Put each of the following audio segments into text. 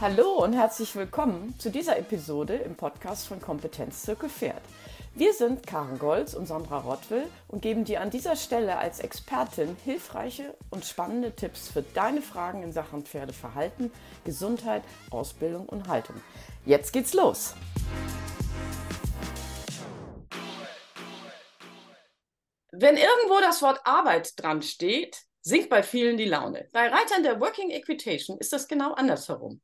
Hallo und herzlich willkommen zu dieser Episode im Podcast von Kompetenzzirkel Pferd. Wir sind Karen Golz und Sandra Rottwill und geben dir an dieser Stelle als Expertin hilfreiche und spannende Tipps für deine Fragen in Sachen Pferdeverhalten, Gesundheit, Ausbildung und Haltung. Jetzt geht's los! Wenn irgendwo das Wort Arbeit dran steht, sinkt bei vielen die Laune. Bei Reitern der Working Equitation ist das genau andersherum.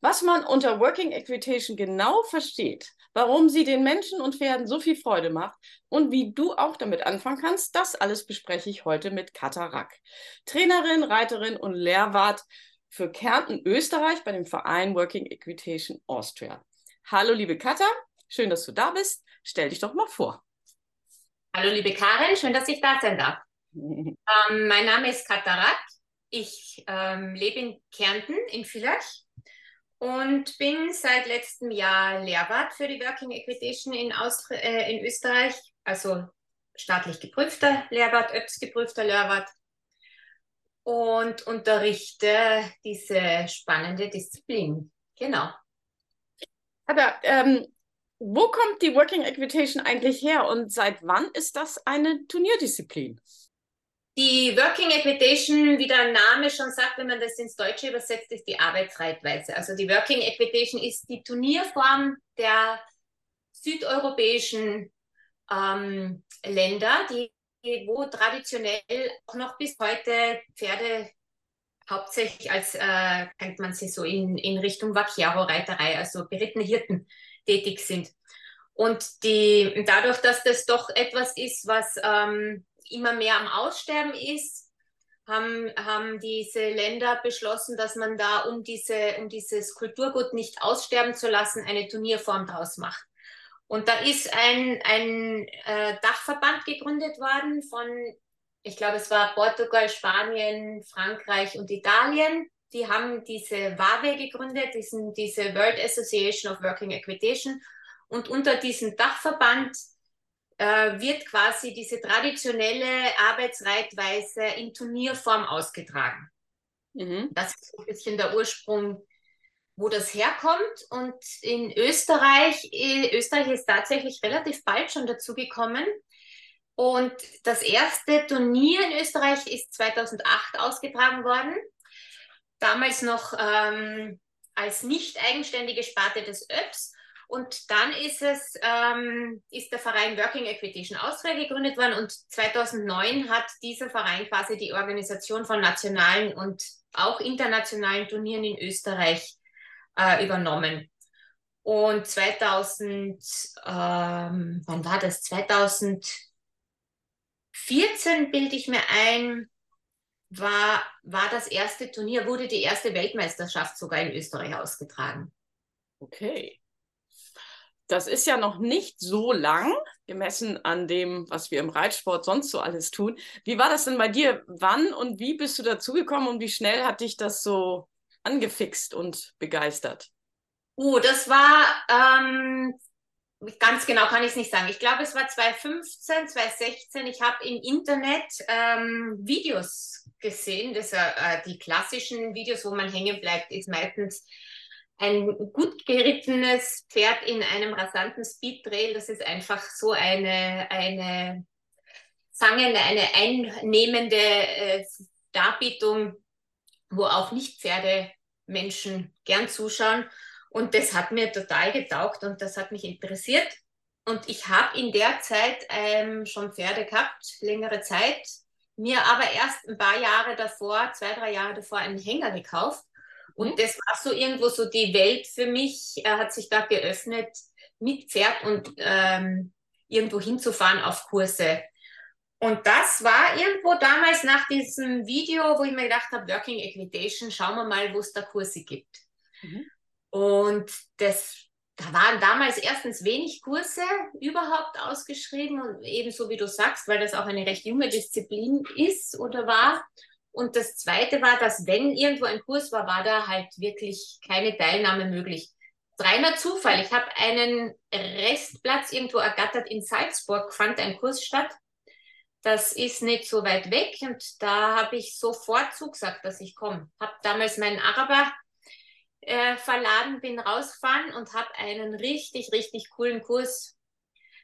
Was man unter Working Equitation genau versteht, warum sie den Menschen und Pferden so viel Freude macht und wie du auch damit anfangen kannst, das alles bespreche ich heute mit Katha Rack, Trainerin, Reiterin und Lehrwart für Kärnten, Österreich bei dem Verein Working Equitation Austria. Hallo, liebe Katha, schön, dass du da bist. Stell dich doch mal vor. Hallo, liebe Karin, schön, dass ich da sein darf. Ähm, mein Name ist Katarak. Ich ähm, lebe in Kärnten, in Villach und bin seit letztem Jahr Lehrwart für die Working Equitation in, äh, in Österreich, also staatlich geprüfter Lehrwart, ÖPS geprüfter Lehrwart und unterrichte diese spannende Disziplin. Genau. Aber ähm, wo kommt die Working Equitation eigentlich her und seit wann ist das eine Turnierdisziplin? Die Working Equitation, wie der Name schon sagt, wenn man das ins Deutsche übersetzt, ist die Arbeitsreitweise. Also die Working Equitation ist die Turnierform der südeuropäischen ähm, Länder, die, wo traditionell auch noch bis heute Pferde hauptsächlich als, äh, kennt man sie so in, in Richtung Vaquero-Reiterei, also berittene Hirten tätig sind. Und die, dadurch, dass das doch etwas ist, was ähm, immer mehr am Aussterben ist, haben, haben diese Länder beschlossen, dass man da, um, diese, um dieses Kulturgut nicht aussterben zu lassen, eine Turnierform draus macht. Und da ist ein, ein äh, Dachverband gegründet worden von, ich glaube, es war Portugal, Spanien, Frankreich und Italien. Die haben diese WAWE gegründet, diesen, diese World Association of Working Equitation. Und unter diesem Dachverband wird quasi diese traditionelle Arbeitsreitweise in Turnierform ausgetragen. Mhm. Das ist ein bisschen der Ursprung, wo das herkommt. Und in Österreich, äh, Österreich ist tatsächlich relativ bald schon dazugekommen. Und das erste Turnier in Österreich ist 2008 ausgetragen worden. Damals noch ähm, als nicht eigenständige Sparte des ÖPS. Und dann ist es, ähm, ist der Verein Working Equitation Austria gegründet worden und 2009 hat dieser Verein quasi die Organisation von nationalen und auch internationalen Turnieren in Österreich äh, übernommen. Und 2000, ähm, wann war das? 2014 bilde ich mir ein, war, war das erste Turnier, wurde die erste Weltmeisterschaft sogar in Österreich ausgetragen. Okay das ist ja noch nicht so lang, gemessen an dem, was wir im Reitsport sonst so alles tun. Wie war das denn bei dir? Wann und wie bist du dazugekommen und wie schnell hat dich das so angefixt und begeistert? Uh, das war ähm, ganz genau kann ich es nicht sagen. Ich glaube, es war 2015, 2016. Ich habe im Internet ähm, Videos gesehen. Das äh, die klassischen Videos, wo man hängen bleibt, ist meistens ein gut gerittenes Pferd in einem rasanten Speedtrail, das ist einfach so eine, eine fangende, eine einnehmende äh, Darbietung, wo auch Nicht-Pferdemenschen gern zuschauen. Und das hat mir total getaugt und das hat mich interessiert. Und ich habe in der Zeit ähm, schon Pferde gehabt, längere Zeit, mir aber erst ein paar Jahre davor, zwei, drei Jahre davor, einen Hänger gekauft und mhm. das war so irgendwo so die Welt für mich, äh, hat sich da geöffnet mit Pferd und ähm, irgendwo hinzufahren auf Kurse. Und das war irgendwo damals nach diesem Video, wo ich mir gedacht habe, Working Equitation, schauen wir mal, wo es da Kurse gibt. Mhm. Und das, da waren damals erstens wenig Kurse überhaupt ausgeschrieben und ebenso wie du sagst, weil das auch eine recht junge Disziplin ist oder war. Und das Zweite war, dass wenn irgendwo ein Kurs war, war da halt wirklich keine Teilnahme möglich. Reiner Zufall. Ich habe einen Restplatz irgendwo ergattert in Salzburg, fand ein Kurs statt. Das ist nicht so weit weg und da habe ich sofort zugesagt, dass ich komme. Habe damals meinen Araber äh, verladen, bin rausgefahren und habe einen richtig, richtig coolen Kurs.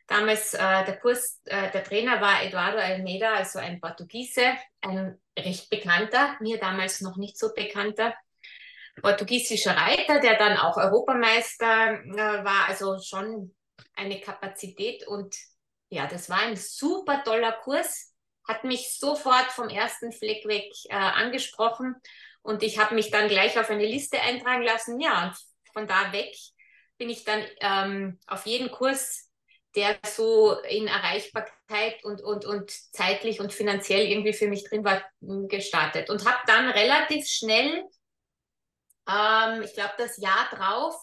Damals, äh, der Kurs, äh, der Trainer war Eduardo Almeida, also ein Portugiese, ein recht bekannter, mir damals noch nicht so bekannter portugiesischer Reiter, der dann auch Europameister äh, war, also schon eine Kapazität und ja, das war ein super toller Kurs, hat mich sofort vom ersten Fleck weg äh, angesprochen und ich habe mich dann gleich auf eine Liste eintragen lassen. Ja, und von da weg bin ich dann ähm, auf jeden Kurs, der so in Erreichbarkeit und, und, und zeitlich und finanziell irgendwie für mich drin war, gestartet. Und habe dann relativ schnell, ähm, ich glaube das Jahr drauf,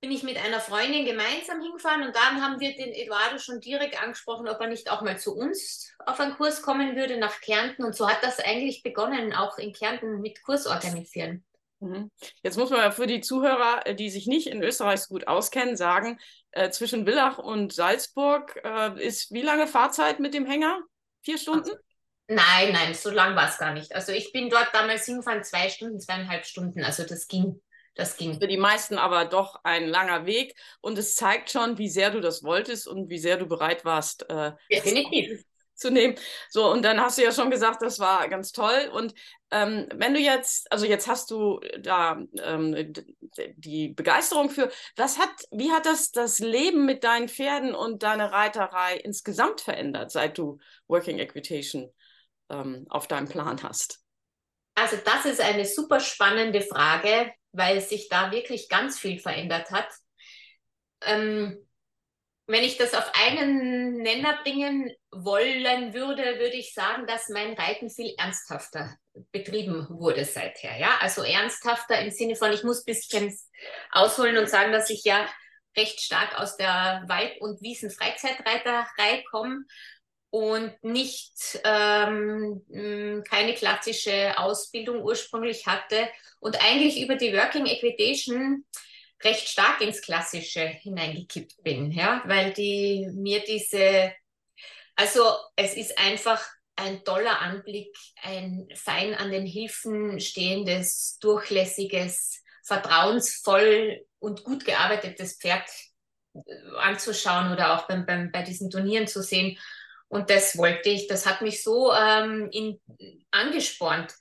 bin ich mit einer Freundin gemeinsam hingefahren und dann haben wir den Eduardo schon direkt angesprochen, ob er nicht auch mal zu uns auf einen Kurs kommen würde nach Kärnten. Und so hat das eigentlich begonnen, auch in Kärnten mit Kurs organisieren. Mhm. Jetzt muss man ja für die Zuhörer, äh, die sich nicht in Österreich so gut auskennen, sagen, äh, zwischen Villach und Salzburg äh, ist wie lange Fahrzeit mit dem Hänger? Vier Stunden? Nein, nein, so lang war es gar nicht. Also ich bin dort damals hingefahren, zwei Stunden, zweieinhalb Stunden. Also das ging. Das ging. Für die meisten aber doch ein langer Weg und es zeigt schon, wie sehr du das wolltest und wie sehr du bereit warst, äh, Definitiv. Zu nehmen. So, und dann hast du ja schon gesagt, das war ganz toll. Und ähm, wenn du jetzt, also jetzt hast du da ähm, die Begeisterung für, was hat, wie hat das das Leben mit deinen Pferden und deine Reiterei insgesamt verändert, seit du Working Equitation ähm, auf deinem Plan hast? Also das ist eine super spannende Frage, weil sich da wirklich ganz viel verändert hat. Ähm, wenn ich das auf einen Nenner bringen wollen würde, würde ich sagen, dass mein Reiten viel ernsthafter betrieben wurde seither. Ja, also ernsthafter im Sinne von, ich muss ein bisschen ausholen und sagen, dass ich ja recht stark aus der Wald- und Wiesen-Freizeitreiterei komme und nicht ähm, keine klassische Ausbildung ursprünglich hatte und eigentlich über die Working Equitation recht stark ins Klassische hineingekippt bin, ja, weil die mir diese, also es ist einfach ein toller Anblick, ein fein an den Hilfen stehendes, durchlässiges, vertrauensvoll und gut gearbeitetes Pferd äh, anzuschauen oder auch beim, beim, bei diesen Turnieren zu sehen. Und das wollte ich, das hat mich so ähm, in, angespornt.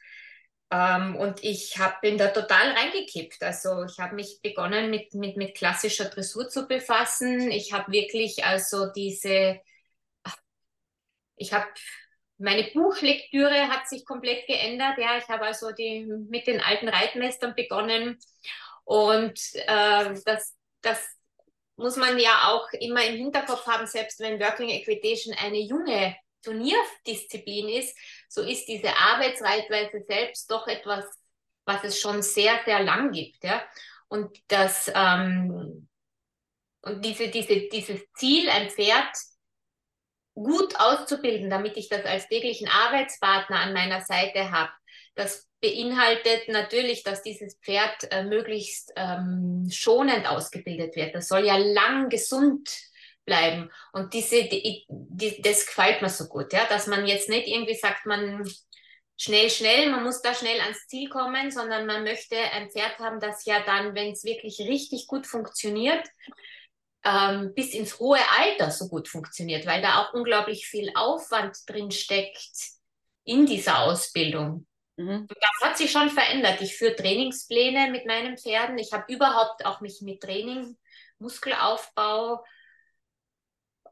Ähm, und ich hab, bin da total reingekippt. Also ich habe mich begonnen mit, mit, mit klassischer Dressur zu befassen. Ich habe wirklich also diese, ich habe meine Buchlektüre hat sich komplett geändert. Ja, ich habe also die, mit den alten Reitmeistern begonnen. Und äh, das, das muss man ja auch immer im Hinterkopf haben, selbst wenn Working Equitation eine junge Turnierdisziplin ist, so ist diese Arbeitsreitweise selbst doch etwas, was es schon sehr, sehr lang gibt. Ja? Und das ähm, und diese, diese, dieses Ziel, ein Pferd gut auszubilden, damit ich das als täglichen Arbeitspartner an meiner Seite habe, das beinhaltet natürlich, dass dieses Pferd äh, möglichst ähm, schonend ausgebildet wird. Das soll ja lang gesund bleiben. Und diese, die, die, das gefällt mir so gut, ja, dass man jetzt nicht irgendwie sagt, man schnell, schnell, man muss da schnell ans Ziel kommen, sondern man möchte ein Pferd haben, das ja dann, wenn es wirklich richtig gut funktioniert, ähm, bis ins hohe Alter so gut funktioniert, weil da auch unglaublich viel Aufwand drin steckt in dieser Ausbildung. Mhm. Das hat sich schon verändert. Ich führe Trainingspläne mit meinen Pferden. Ich habe überhaupt auch mich mit Training, Muskelaufbau,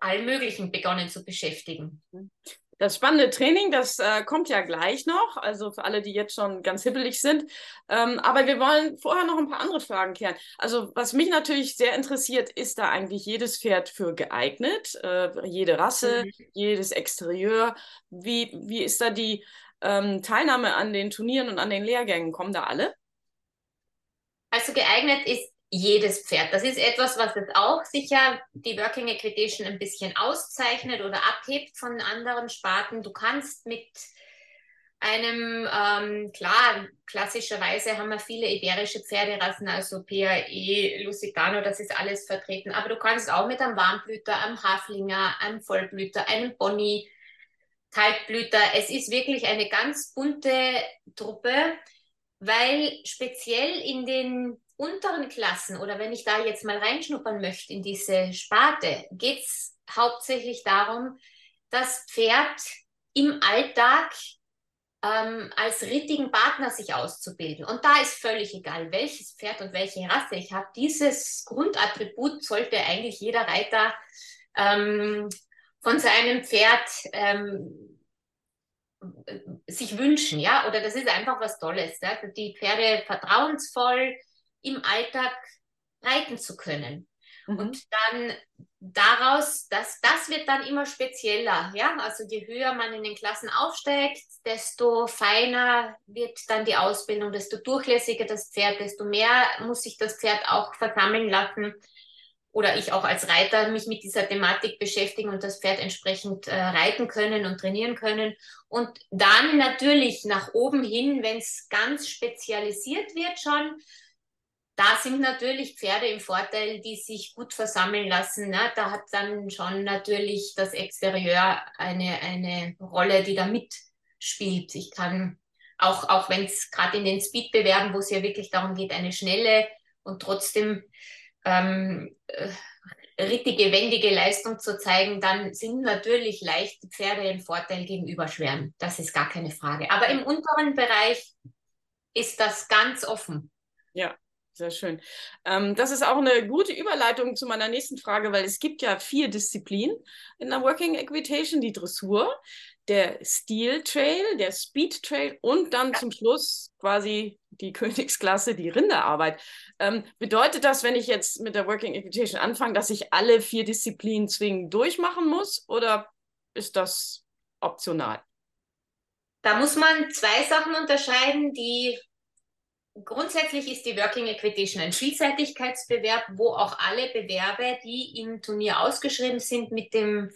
allem Möglichen begonnen zu beschäftigen. Das spannende Training, das äh, kommt ja gleich noch, also für alle, die jetzt schon ganz hibbelig sind. Ähm, aber wir wollen vorher noch ein paar andere Fragen klären. Also was mich natürlich sehr interessiert, ist da eigentlich jedes Pferd für geeignet? Äh, jede Rasse, mhm. jedes Exterieur? Wie, wie ist da die ähm, Teilnahme an den Turnieren und an den Lehrgängen? Kommen da alle? Also geeignet ist jedes Pferd. Das ist etwas, was es auch sicher die Working Equitation ein bisschen auszeichnet oder abhebt von anderen Sparten. Du kannst mit einem, ähm, klar, klassischerweise haben wir viele iberische Pferderassen, also PAE, Lusitano, das ist alles vertreten. Aber du kannst auch mit einem Warmblüter, einem Haflinger, einem Vollblüter, einem Pony, Kaltblüter. Es ist wirklich eine ganz bunte Truppe, weil speziell in den unteren Klassen oder wenn ich da jetzt mal reinschnuppern möchte in diese Sparte, geht es hauptsächlich darum, das Pferd im Alltag ähm, als rittigen Partner sich auszubilden. Und da ist völlig egal, welches Pferd und welche Rasse ich habe. Dieses Grundattribut sollte eigentlich jeder Reiter ähm, von seinem Pferd ähm, sich wünschen, ja, oder das ist einfach was Tolles, ja? die Pferde vertrauensvoll im Alltag reiten zu können. Mhm. Und dann daraus, das, das wird dann immer spezieller. Ja? Also je höher man in den Klassen aufsteigt, desto feiner wird dann die Ausbildung, desto durchlässiger das Pferd, desto mehr muss sich das Pferd auch versammeln lassen. Oder ich auch als Reiter mich mit dieser Thematik beschäftigen und das Pferd entsprechend äh, reiten können und trainieren können. Und dann natürlich nach oben hin, wenn es ganz spezialisiert wird schon, da sind natürlich Pferde im Vorteil, die sich gut versammeln lassen. Ne? Da hat dann schon natürlich das Exterieur eine, eine Rolle, die da mitspielt. Ich kann auch, auch wenn es gerade in den Speedbewerben, wo es ja wirklich darum geht, eine schnelle und trotzdem ähm, äh, richtige, wendige Leistung zu zeigen, dann sind natürlich leichte Pferde im Vorteil gegenüber schweren. Das ist gar keine Frage. Aber im unteren Bereich ist das ganz offen. Ja, sehr schön. Ähm, das ist auch eine gute Überleitung zu meiner nächsten Frage, weil es gibt ja vier Disziplinen in der Working Equitation, die Dressur, der Steel Trail, der Speed Trail und dann zum Schluss quasi die Königsklasse, die Rinderarbeit. Ähm, bedeutet das, wenn ich jetzt mit der Working Equitation anfange, dass ich alle vier Disziplinen zwingend durchmachen muss oder ist das optional? Da muss man zwei Sachen unterscheiden, die Grundsätzlich ist die Working Equitation ein Vielseitigkeitsbewerb, wo auch alle Bewerbe, die im Turnier ausgeschrieben sind, mit dem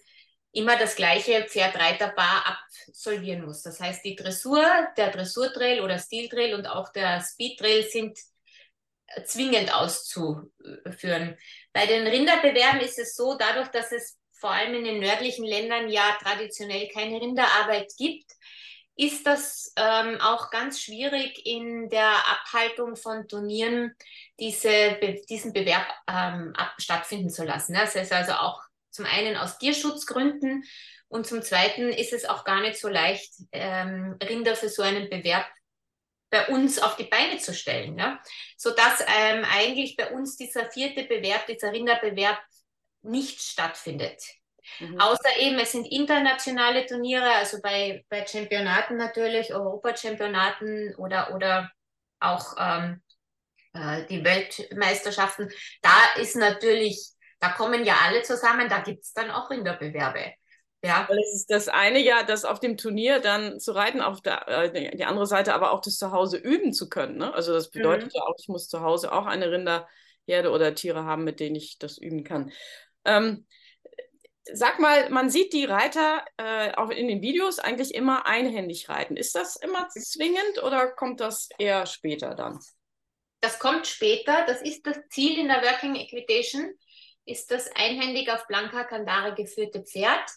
immer das gleiche Pferdreiterpaar absolvieren muss. Das heißt, die Dressur, der Dressurtrail oder Stiltrail und auch der Speedtrail sind zwingend auszuführen. Bei den Rinderbewerben ist es so, dadurch, dass es vor allem in den nördlichen Ländern ja traditionell keine Rinderarbeit gibt, ist das ähm, auch ganz schwierig in der Abhaltung von Turnieren diese, diesen Bewerb ähm, ab, stattfinden zu lassen. Das heißt also auch zum einen aus Tierschutzgründen und zum zweiten ist es auch gar nicht so leicht, ähm, Rinder für so einen Bewerb bei uns auf die Beine zu stellen. Ja? Sodass ähm, eigentlich bei uns dieser vierte Bewerb, dieser Rinderbewerb nicht stattfindet. Mhm. Außer eben, es sind internationale Turniere, also bei, bei Championaten natürlich, Europachampionaten oder, oder auch ähm, äh, die Weltmeisterschaften. Da ist natürlich, da kommen ja alle zusammen, da gibt es dann auch Rinderbewerbe. Ja. Weil es ist das eine ja, das auf dem Turnier dann zu reiten, auf der äh, die andere Seite aber auch das zu Hause üben zu können. Ne? Also das bedeutet mhm. ja auch, ich muss zu Hause auch eine Rinderherde oder Tiere haben, mit denen ich das üben kann. Ähm, sag mal, man sieht die Reiter äh, auch in den Videos eigentlich immer einhändig reiten. Ist das immer zwingend oder kommt das eher später dann? Das kommt später. Das ist das Ziel in der Working Equitation, ist das einhändig auf Blanca Kandare geführte Pferd.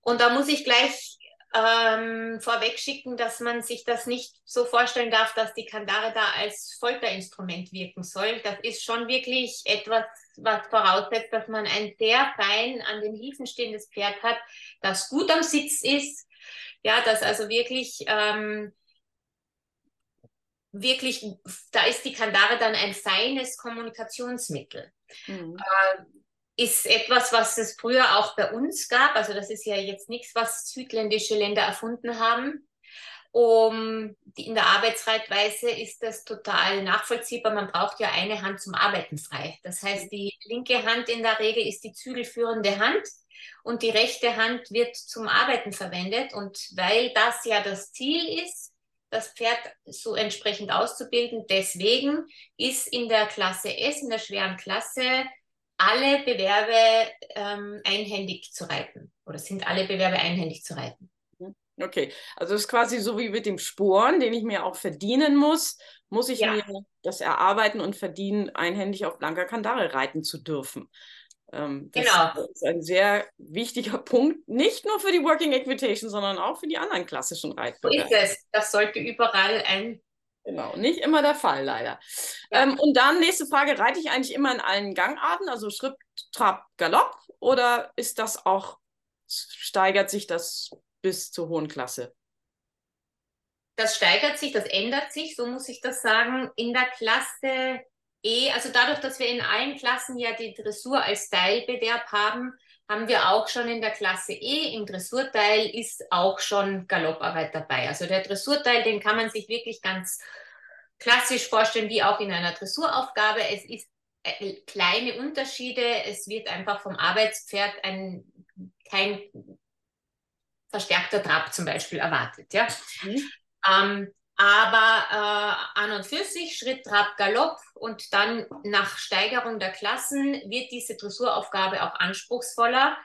Und da muss ich gleich ähm, vorweg schicken, dass man sich das nicht so vorstellen darf, dass die Kandare da als Folterinstrument wirken soll. Das ist schon wirklich etwas, was voraussetzt, dass man ein sehr fein an den Hilfen stehendes Pferd hat, das gut am Sitz ist, ja, das also wirklich ähm, wirklich, da ist die Kandare dann ein feines Kommunikationsmittel. Mhm. Äh, ist etwas, was es früher auch bei uns gab. Also das ist ja jetzt nichts, was südländische Länder erfunden haben. Um, die, in der Arbeitsreitweise ist das total nachvollziehbar. Man braucht ja eine Hand zum Arbeiten frei. Das heißt, die linke Hand in der Regel ist die zügelführende Hand und die rechte Hand wird zum Arbeiten verwendet. Und weil das ja das Ziel ist, das Pferd so entsprechend auszubilden, deswegen ist in der Klasse S, in der schweren Klasse, alle Bewerbe ähm, einhändig zu reiten oder sind alle Bewerbe einhändig zu reiten. Okay, also es ist quasi so wie mit dem Sporen, den ich mir auch verdienen muss, muss ich ja. mir das erarbeiten und verdienen, einhändig auf Blanca Kandare reiten zu dürfen. Ähm, das genau. ist ein sehr wichtiger Punkt, nicht nur für die Working Equitation, sondern auch für die anderen klassischen Reiten. So ist es. Das sollte überall ein Genau, nicht immer der Fall, leider. Ja. Ähm, und dann nächste Frage, reite ich eigentlich immer in allen Gangarten, also Schritt, Trab, Galopp, oder ist das auch, steigert sich das bis zur hohen Klasse? Das steigert sich, das ändert sich, so muss ich das sagen. In der Klasse E, also dadurch, dass wir in allen Klassen ja die Dressur als Teilbewerb haben, haben wir auch schon in der Klasse E. Im Dressurteil ist auch schon Galopparbeit dabei. Also der Dressurteil, den kann man sich wirklich ganz klassisch vorstellen, wie auch in einer Dressuraufgabe. Es ist äh, kleine Unterschiede. Es wird einfach vom Arbeitspferd ein, kein verstärkter Trab zum Beispiel erwartet. Ja? Mhm. Ähm, aber äh, an und für sich Schritt, Trab, Galopp und dann nach Steigerung der Klassen wird diese Dressuraufgabe auch anspruchsvoller.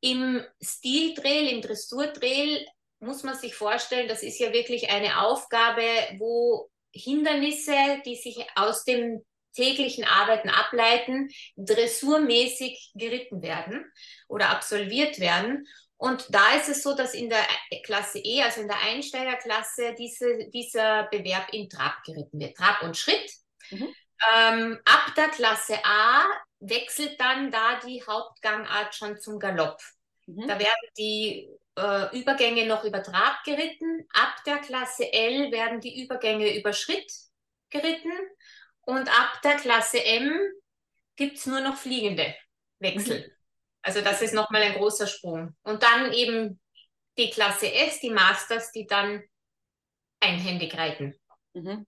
Im Stiltrail, im Dressurtrail muss man sich vorstellen, das ist ja wirklich eine Aufgabe, wo Hindernisse, die sich aus dem täglichen Arbeiten ableiten, dressurmäßig geritten werden oder absolviert werden. Und da ist es so, dass in der Klasse E, also in der Einsteigerklasse, diese, dieser Bewerb in Trab geritten wird. Trab und Schritt. Mhm. Ähm, ab der Klasse A wechselt dann da die Hauptgangart schon zum Galopp. Mhm. Da werden die äh, Übergänge noch über Trab geritten. Ab der Klasse L werden die Übergänge über Schritt geritten. Und ab der Klasse M gibt es nur noch fliegende Wechsel. Mhm. Also das ist nochmal ein großer Sprung. Und dann eben die Klasse S, die Masters, die dann einhändig reiten. Mhm.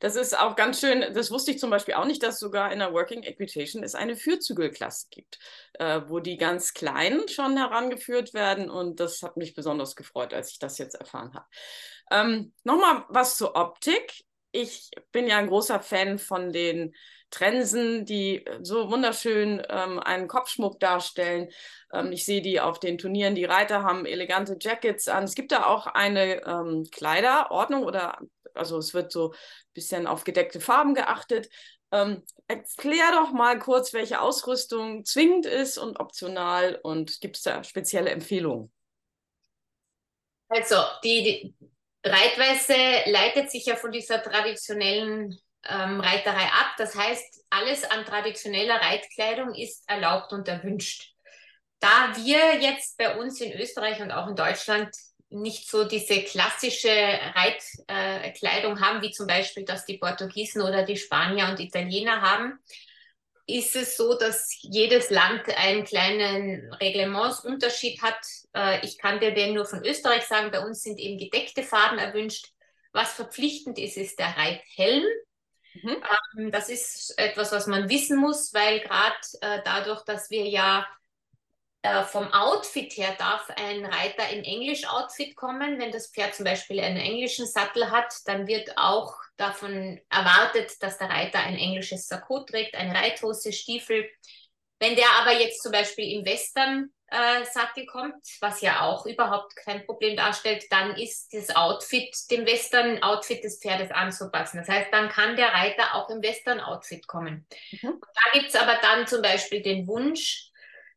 Das ist auch ganz schön, das wusste ich zum Beispiel auch nicht, dass sogar in der Working Equitation es eine Fürzügelklasse gibt, äh, wo die ganz Kleinen schon herangeführt werden und das hat mich besonders gefreut, als ich das jetzt erfahren habe. Ähm, Nochmal was zur Optik. Ich bin ja ein großer Fan von den Trensen, die so wunderschön ähm, einen Kopfschmuck darstellen. Ähm, ich sehe die auf den Turnieren. Die Reiter haben elegante Jackets an. Es gibt da auch eine ähm, Kleiderordnung oder also es wird so ein bisschen auf gedeckte Farben geachtet. Ähm, erklär doch mal kurz, welche Ausrüstung zwingend ist und optional und gibt es da spezielle Empfehlungen? Also die, die Reitweise leitet sich ja von dieser traditionellen ähm, Reiterei ab. Das heißt, alles an traditioneller Reitkleidung ist erlaubt und erwünscht. Da wir jetzt bei uns in Österreich und auch in Deutschland nicht so diese klassische Reitkleidung äh, haben, wie zum Beispiel das die Portugiesen oder die Spanier und Italiener haben, ist es so, dass jedes Land einen kleinen Reglementsunterschied hat. Äh, ich kann dir den nur von Österreich sagen, bei uns sind eben gedeckte Farben erwünscht. Was verpflichtend ist, ist der Reithelm. Mhm. Ähm, das ist etwas, was man wissen muss, weil gerade äh, dadurch, dass wir ja äh, vom Outfit her darf ein Reiter in Englisch-Outfit kommen. Wenn das Pferd zum Beispiel einen englischen Sattel hat, dann wird auch davon erwartet, dass der Reiter ein englisches Sakko trägt, eine Reithose, Stiefel. Wenn der aber jetzt zum Beispiel im Western äh, Sattel kommt, was ja auch überhaupt kein Problem darstellt, dann ist das Outfit dem Western-Outfit des Pferdes anzupassen. Das heißt, dann kann der Reiter auch im Western-Outfit kommen. Mhm. Da gibt es aber dann zum Beispiel den Wunsch,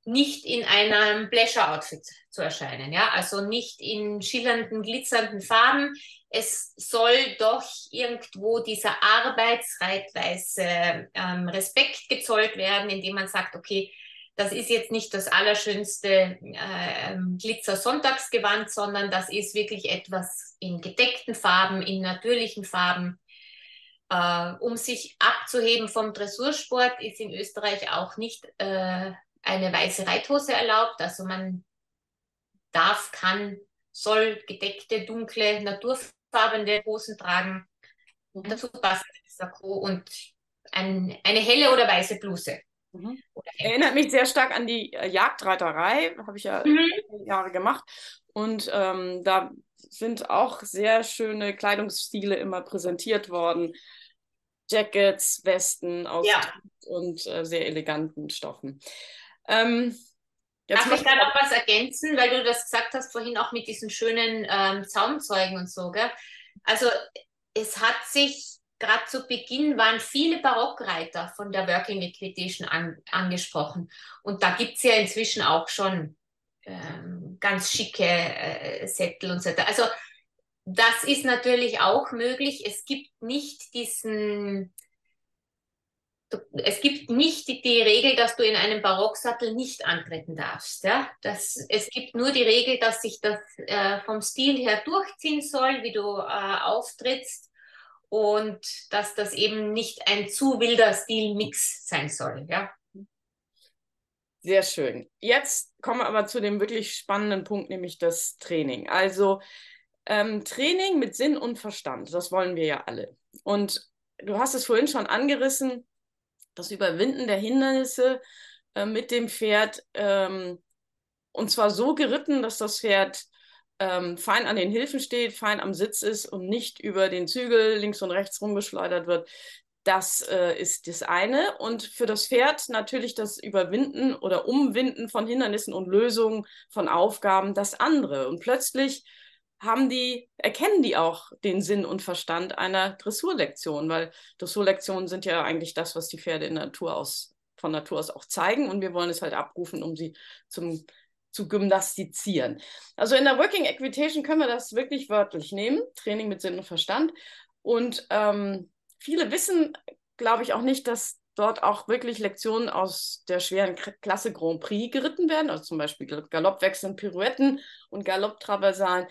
nicht in einem Pleasure-Outfit zu erscheinen, ja, also nicht in schillernden, glitzernden Farben. Es soll doch irgendwo dieser Arbeitsreitweise ähm, Respekt gezollt werden, indem man sagt, okay, das ist jetzt nicht das allerschönste äh, Glitzer-Sonntagsgewand, sondern das ist wirklich etwas in gedeckten Farben, in natürlichen Farben. Äh, um sich abzuheben vom Dressursport ist in Österreich auch nicht äh, eine weiße Reithose erlaubt. Also man darf, kann, soll gedeckte, dunkle, naturfarbene Hosen tragen. Und mhm. dazu passt Sakko und ein, eine helle oder weiße Bluse. Mhm. Erinnert mich sehr stark an die äh, Jagdreiterei, habe ich ja mhm. Jahre gemacht. Und ähm, da sind auch sehr schöne Kleidungsstile immer präsentiert worden. Jackets, Westen aus ja. und äh, sehr eleganten Stoffen. Ähm, Darf ich da noch was ergänzen, weil du das gesagt hast vorhin auch mit diesen schönen ähm, Zaumzeugen und so, gell? Also es hat sich gerade zu Beginn waren viele Barockreiter von der Working Equitation an, angesprochen. Und da gibt es ja inzwischen auch schon ähm, ganz schicke äh, Sättel und so weiter. Also das ist natürlich auch möglich. Es gibt nicht diesen, es gibt nicht die, die, Regel, dass du in einem Barocksattel nicht antreten darfst. Ja? Das, es gibt nur die Regel, dass sich das äh, vom Stil her durchziehen soll, wie du äh, auftrittst und dass das eben nicht ein zu wilder Stilmix sein soll. Ja? Sehr schön. Jetzt kommen wir aber zu dem wirklich spannenden Punkt, nämlich das Training. Also ähm, Training mit Sinn und Verstand, das wollen wir ja alle. Und du hast es vorhin schon angerissen, das Überwinden der Hindernisse äh, mit dem Pferd ähm, und zwar so geritten, dass das Pferd ähm, fein an den Hilfen steht, fein am Sitz ist und nicht über den Zügel links und rechts rumgeschleudert wird. Das äh, ist das eine. Und für das Pferd natürlich das Überwinden oder Umwinden von Hindernissen und Lösungen von Aufgaben das andere. Und plötzlich haben die, erkennen die auch den Sinn und Verstand einer Dressurlektion, weil Dressurlektionen sind ja eigentlich das, was die Pferde in Natur aus, von Natur aus auch zeigen. Und wir wollen es halt abrufen, um sie zum, zu gymnastizieren. Also in der Working Equitation können wir das wirklich wörtlich nehmen, Training mit Sinn und Verstand. Und ähm, viele wissen, glaube ich, auch nicht, dass dort auch wirklich Lektionen aus der schweren Klasse Grand Prix geritten werden, also zum Beispiel Galoppwechseln, Pirouetten und Galopptraversalen.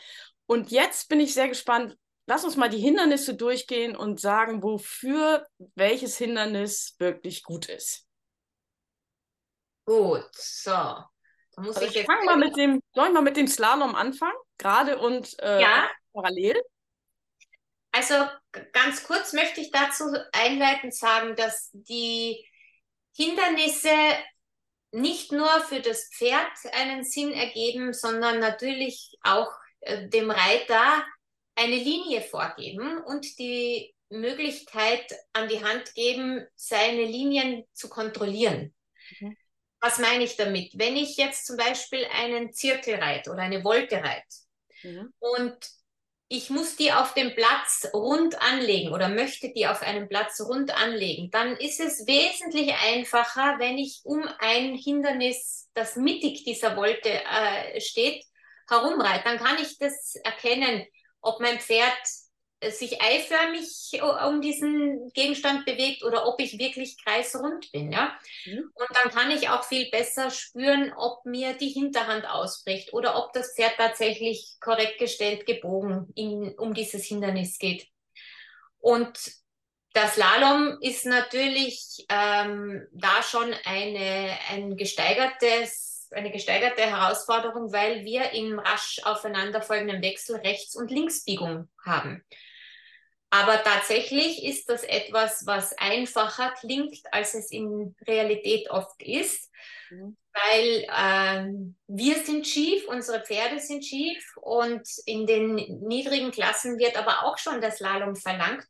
Und jetzt bin ich sehr gespannt. Lass uns mal die Hindernisse durchgehen und sagen, wofür welches Hindernis wirklich gut ist. Gut, so. Muss also ich jetzt fang mal mit dem, soll ich mal mit dem Slalom anfangen? Gerade und äh, ja. parallel? Also ganz kurz möchte ich dazu einleitend sagen, dass die Hindernisse nicht nur für das Pferd einen Sinn ergeben, sondern natürlich auch äh, dem Reiter eine Linie vorgeben und die Möglichkeit an die Hand geben, seine Linien zu kontrollieren. Mhm. Was meine ich damit? Wenn ich jetzt zum Beispiel einen Zirkel reite oder eine Wolte reite mhm. und ich muss die auf dem Platz rund anlegen oder möchte die auf einem Platz rund anlegen, dann ist es wesentlich einfacher, wenn ich um ein Hindernis, das mittig dieser Wolte äh, steht, herumreite. Dann kann ich das erkennen, ob mein Pferd sich eiförmig um diesen Gegenstand bewegt oder ob ich wirklich kreisrund bin. Ja? Mhm. Und dann kann ich auch viel besser spüren, ob mir die Hinterhand ausbricht oder ob das Pferd tatsächlich korrekt gestellt gebogen in, um dieses Hindernis geht. Und das Slalom ist natürlich ähm, da schon eine, ein gesteigertes, eine gesteigerte Herausforderung, weil wir im rasch aufeinanderfolgenden Wechsel Rechts- und Linksbiegung haben. Aber tatsächlich ist das etwas, was einfacher klingt, als es in Realität oft ist, mhm. weil ähm, wir sind schief, unsere Pferde sind schief und in den niedrigen Klassen wird aber auch schon das Slalom verlangt.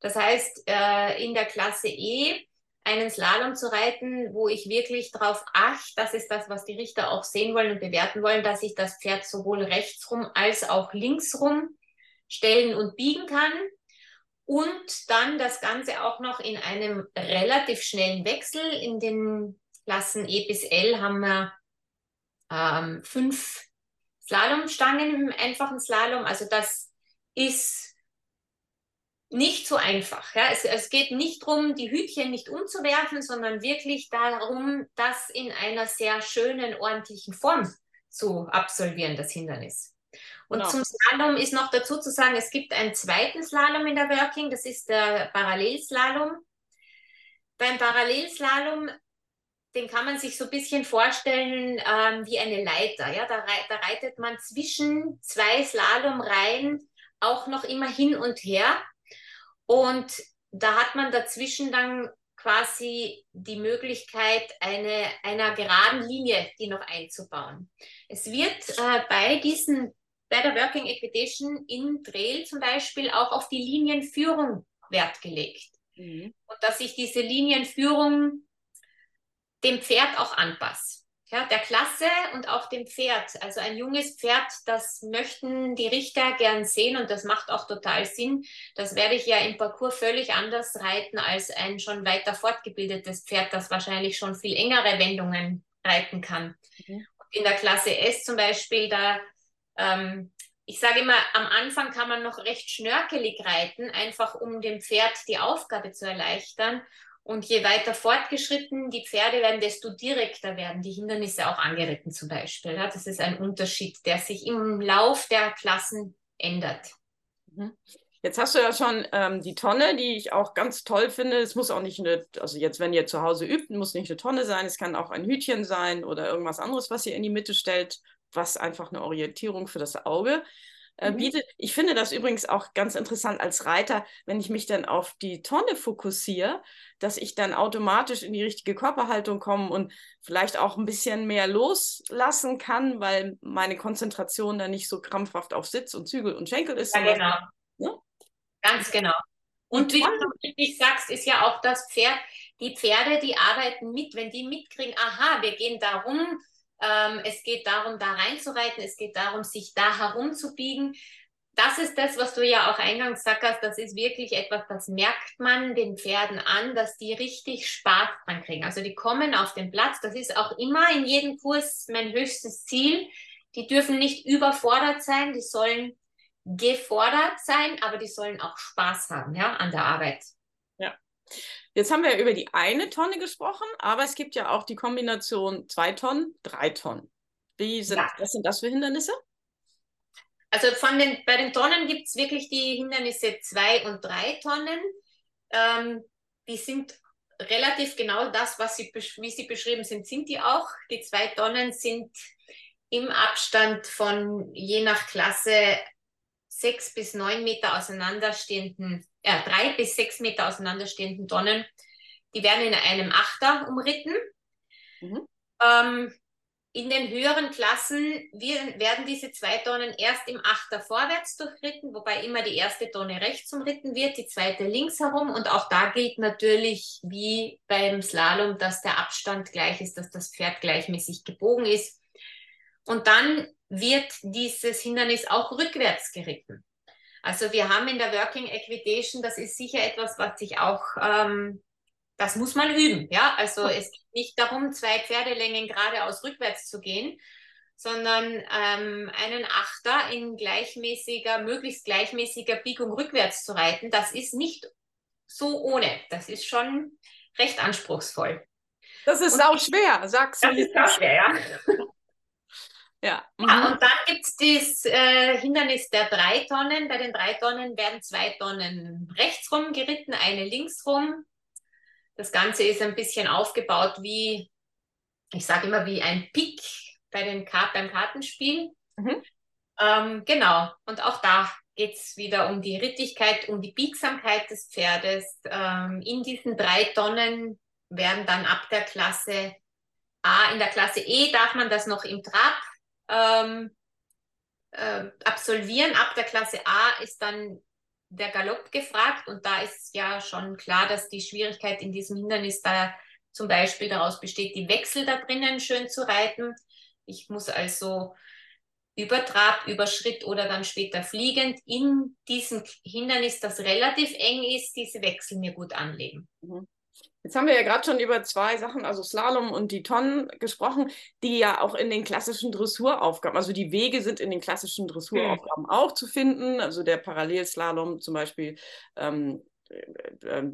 Das heißt, äh, in der Klasse E einen Slalom zu reiten, wo ich wirklich darauf achte, das ist das, was die Richter auch sehen wollen und bewerten wollen, dass ich das Pferd sowohl rechtsrum als auch linksrum stellen und biegen kann und dann das Ganze auch noch in einem relativ schnellen Wechsel. In den Klassen E bis L haben wir ähm, fünf Slalomstangen im einfachen Slalom. Also das ist nicht so einfach. Ja? Es, es geht nicht darum, die Hütchen nicht umzuwerfen, sondern wirklich darum, das in einer sehr schönen, ordentlichen Form zu absolvieren, das Hindernis. Und genau. zum Slalom ist noch dazu zu sagen, es gibt einen zweiten Slalom in der Working, das ist der Parallelslalom. Beim Parallelslalom, den kann man sich so ein bisschen vorstellen ähm, wie eine Leiter. Ja? Da, da reitet man zwischen zwei Slalomreihen auch noch immer hin und her. Und da hat man dazwischen dann quasi die Möglichkeit, eine, einer geraden Linie, die noch einzubauen. Es wird äh, bei diesen bei der Working Equitation in Trail zum Beispiel auch auf die Linienführung Wert gelegt. Mhm. Und dass ich diese Linienführung dem Pferd auch anpasse. Ja, der Klasse und auch dem Pferd. Also ein junges Pferd, das möchten die Richter gern sehen und das macht auch total Sinn. Das werde ich ja im Parcours völlig anders reiten als ein schon weiter fortgebildetes Pferd, das wahrscheinlich schon viel engere Wendungen reiten kann. Mhm. In der Klasse S zum Beispiel, da ähm, ich sage immer, am Anfang kann man noch recht schnörkelig reiten, einfach um dem Pferd die Aufgabe zu erleichtern. Und je weiter fortgeschritten die Pferde werden, desto direkter werden die Hindernisse auch angeritten zum Beispiel. Ja, das ist ein Unterschied, der sich im Lauf der Klassen ändert. Mhm. Jetzt hast du ja schon ähm, die Tonne, die ich auch ganz toll finde. Es muss auch nicht eine, also jetzt, wenn ihr zu Hause übt, muss nicht eine Tonne sein. Es kann auch ein Hütchen sein oder irgendwas anderes, was ihr in die Mitte stellt, was einfach eine Orientierung für das Auge äh, mhm. bietet. Ich finde das übrigens auch ganz interessant als Reiter, wenn ich mich dann auf die Tonne fokussiere, dass ich dann automatisch in die richtige Körperhaltung komme und vielleicht auch ein bisschen mehr loslassen kann, weil meine Konzentration dann nicht so krampfhaft auf Sitz und Zügel und Schenkel ist. Ja, genau. Ne? Ganz genau. Und wie du richtig sagst, ist ja auch das Pferd, die Pferde, die arbeiten mit, wenn die mitkriegen, aha, wir gehen darum, ähm, es geht darum, da reinzureiten. Es geht darum, sich da herumzubiegen. Das ist das, was du ja auch eingangs sagst. Das ist wirklich etwas, das merkt man den Pferden an, dass die richtig Spaß dran kriegen. Also die kommen auf den Platz. Das ist auch immer in jedem Kurs mein höchstes Ziel. Die dürfen nicht überfordert sein. Die sollen gefordert sein, aber die sollen auch Spaß haben, ja, an der Arbeit. Jetzt haben wir ja über die eine Tonne gesprochen, aber es gibt ja auch die Kombination zwei Tonnen, drei Tonnen. Wie sind, ja. Was sind das für Hindernisse? Also von den, bei den Tonnen gibt es wirklich die Hindernisse zwei und drei Tonnen. Ähm, die sind relativ genau das, was sie, wie sie beschrieben sind, sind die auch. Die zwei Tonnen sind im Abstand von je nach Klasse sechs bis neun Meter auseinanderstehenden äh, drei bis sechs Meter auseinanderstehenden Tonnen. Die werden in einem Achter umritten. Mhm. Ähm, in den höheren Klassen werden diese zwei Tonnen erst im Achter vorwärts durchritten, wobei immer die erste Tonne rechts umritten wird, die zweite links herum. Und auch da gilt natürlich wie beim Slalom, dass der Abstand gleich ist, dass das Pferd gleichmäßig gebogen ist. Und dann wird dieses Hindernis auch rückwärts geritten. Also wir haben in der Working Equitation, das ist sicher etwas, was sich auch, ähm, das muss man üben. Ja, also es geht nicht darum, zwei Pferdelängen geradeaus rückwärts zu gehen, sondern ähm, einen Achter in gleichmäßiger, möglichst gleichmäßiger Biegung rückwärts zu reiten. Das ist nicht so ohne. Das ist schon recht anspruchsvoll. Das ist auch schwer, sagst du. Das ist auch schwer, ja. Ja. Mhm. ja und dann gibt es das äh, Hindernis der drei Tonnen. Bei den drei Tonnen werden zwei Tonnen rechts rum geritten, eine links rum. Das Ganze ist ein bisschen aufgebaut wie, ich sage immer, wie ein Pick bei den Kart beim Kartenspiel. Mhm. Ähm, genau. Und auch da geht es wieder um die Rittigkeit, um die Biegsamkeit des Pferdes. Ähm, in diesen drei Tonnen werden dann ab der Klasse A, in der Klasse E darf man das noch im Trab ähm, äh, absolvieren. Ab der Klasse A ist dann der Galopp gefragt und da ist ja schon klar, dass die Schwierigkeit in diesem Hindernis da zum Beispiel daraus besteht, die Wechsel da drinnen schön zu reiten. Ich muss also über Trab, über Schritt oder dann später fliegend in diesem Hindernis, das relativ eng ist, diese Wechsel mir gut anlegen. Mhm. Jetzt haben wir ja gerade schon über zwei Sachen, also Slalom und die Tonnen gesprochen, die ja auch in den klassischen Dressuraufgaben, also die Wege sind in den klassischen Dressuraufgaben mhm. auch zu finden. Also der Parallelslalom zum Beispiel ähm, äh, äh,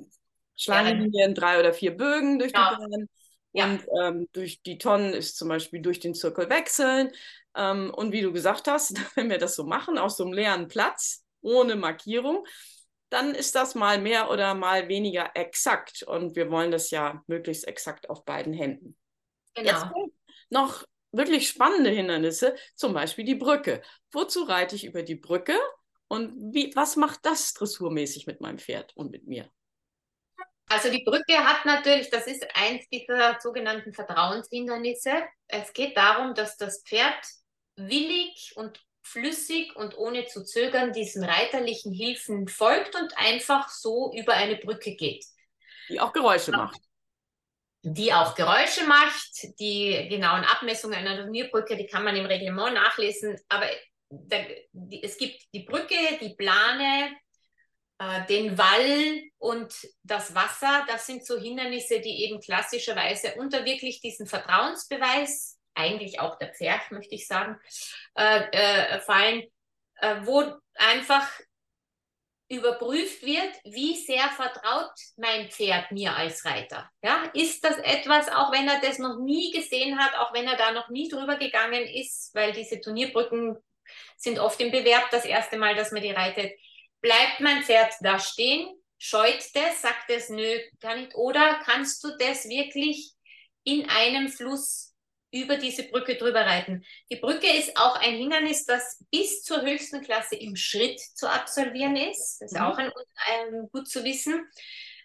Schlangenlinien, drei oder vier Bögen durch ja. die Bahn. Ja. Und ähm, durch die Tonnen ist zum Beispiel durch den Zirkel wechseln. Ähm, und wie du gesagt hast, wenn wir das so machen, aus so einem leeren Platz, ohne Markierung, dann ist das mal mehr oder mal weniger exakt. Und wir wollen das ja möglichst exakt auf beiden Händen. Genau. Jetzt noch wirklich spannende Hindernisse, zum Beispiel die Brücke. Wozu reite ich über die Brücke und wie, was macht das dressurmäßig mit meinem Pferd und mit mir? Also die Brücke hat natürlich, das ist eins dieser sogenannten Vertrauenshindernisse. Es geht darum, dass das Pferd willig und flüssig und ohne zu zögern diesen reiterlichen Hilfen folgt und einfach so über eine Brücke geht. Die auch Geräusche macht. Die auch Geräusche macht. Die genauen Abmessungen einer Turnierbrücke, die kann man im Reglement nachlesen. Aber da, die, es gibt die Brücke, die Plane, äh, den Wall und das Wasser. Das sind so Hindernisse, die eben klassischerweise unter wirklich diesen Vertrauensbeweis eigentlich auch der Pferd, möchte ich sagen, äh, äh, fallen. äh, wo einfach überprüft wird, wie sehr vertraut mein Pferd mir als Reiter. Ja, ist das etwas, auch wenn er das noch nie gesehen hat, auch wenn er da noch nie drüber gegangen ist, weil diese Turnierbrücken sind oft im Bewerb das erste Mal, dass man die reitet. Bleibt mein Pferd da stehen? Scheut das? Sagt es, nö, kann nicht. Oder kannst du das wirklich in einem Fluss über diese Brücke drüber reiten. Die Brücke ist auch ein Hindernis, das bis zur höchsten Klasse im Schritt zu absolvieren ist. Das ist mhm. auch ein, ein, gut zu wissen.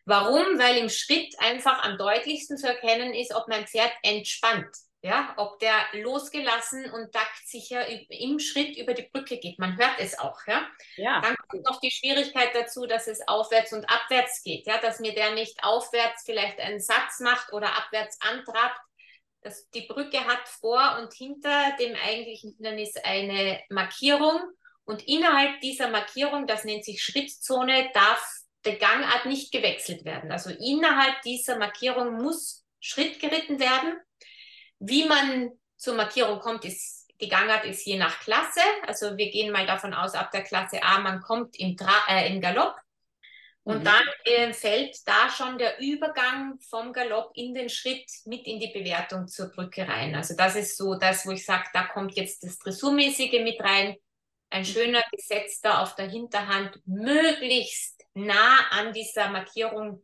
Warum? Weil im Schritt einfach am deutlichsten zu erkennen ist, ob mein Pferd entspannt. Ja, ob der losgelassen und taktsicher im Schritt über die Brücke geht. Man hört es auch. Ja? ja. Dann kommt noch die Schwierigkeit dazu, dass es aufwärts und abwärts geht. Ja? Dass mir der nicht aufwärts vielleicht einen Satz macht oder abwärts antrabt, das, die Brücke hat vor und hinter dem eigentlichen Hindernis eine Markierung und innerhalb dieser Markierung, das nennt sich Schrittzone, darf der Gangart nicht gewechselt werden. Also innerhalb dieser Markierung muss Schritt geritten werden. Wie man zur Markierung kommt, ist die Gangart ist je nach Klasse. Also wir gehen mal davon aus, ab der Klasse A, man kommt im, Tra äh, im Galopp. Und mhm. dann äh, fällt da schon der Übergang vom Galopp in den Schritt mit in die Bewertung zur Brücke rein. Also das ist so das, wo ich sage, da kommt jetzt das Dressurmäßige mit rein. Ein mhm. schöner gesetzter auf der Hinterhand, möglichst nah an dieser Markierung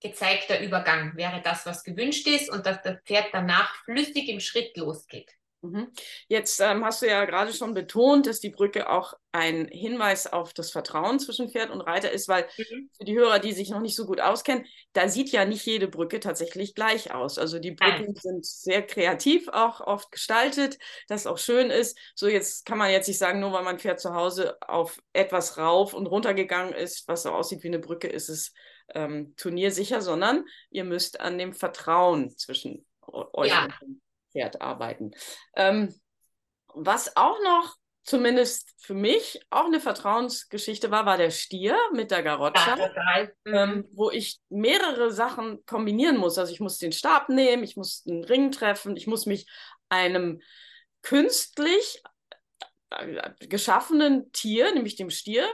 gezeigter Übergang wäre das, was gewünscht ist und dass das Pferd danach flüssig im Schritt losgeht. Mhm. Jetzt ähm, hast du ja gerade schon betont, dass die Brücke auch ein Hinweis auf das Vertrauen zwischen Pferd und Reiter ist, weil mhm. für die Hörer, die sich noch nicht so gut auskennen, da sieht ja nicht jede Brücke tatsächlich gleich aus. Also die Brücken Nein. sind sehr kreativ auch oft gestaltet, das auch schön ist. So jetzt kann man jetzt nicht sagen, nur weil mein Pferd zu Hause auf etwas rauf und runter gegangen ist, was so aussieht wie eine Brücke, ist es ähm, turniersicher, sondern ihr müsst an dem Vertrauen zwischen euch ja. und Pferd arbeiten. Ähm, was auch noch zumindest für mich auch eine Vertrauensgeschichte war, war der Stier mit der Garoccia, ja, ähm, mhm. wo ich mehrere Sachen kombinieren muss. Also ich muss den Stab nehmen, ich muss den Ring treffen, ich muss mich einem künstlich geschaffenen Tier, nämlich dem Stier,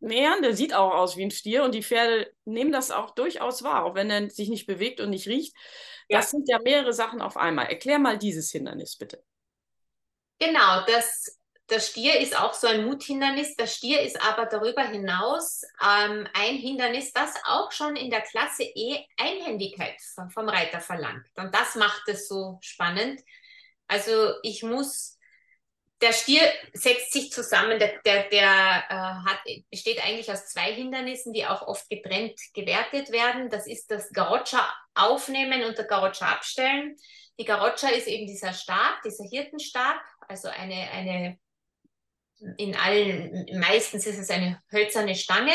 nähern. Der sieht auch aus wie ein Stier und die Pferde nehmen das auch durchaus wahr, auch wenn er sich nicht bewegt und nicht riecht. Ja. Das sind ja mehrere Sachen auf einmal. Erklär mal dieses Hindernis bitte. Genau, das, der Stier ist auch so ein Muthindernis. Der Stier ist aber darüber hinaus ähm, ein Hindernis, das auch schon in der Klasse E Einhändigkeit vom Reiter verlangt. Und das macht es so spannend. Also ich muss der Stier setzt sich zusammen, der, der, der äh, hat, besteht eigentlich aus zwei Hindernissen, die auch oft getrennt gewertet werden. Das ist das Garoccia aufnehmen und der Garoccia abstellen. Die Garoccia ist eben dieser Stab, dieser Hirtenstab, also eine, eine in allen, meistens ist es eine hölzerne Stange,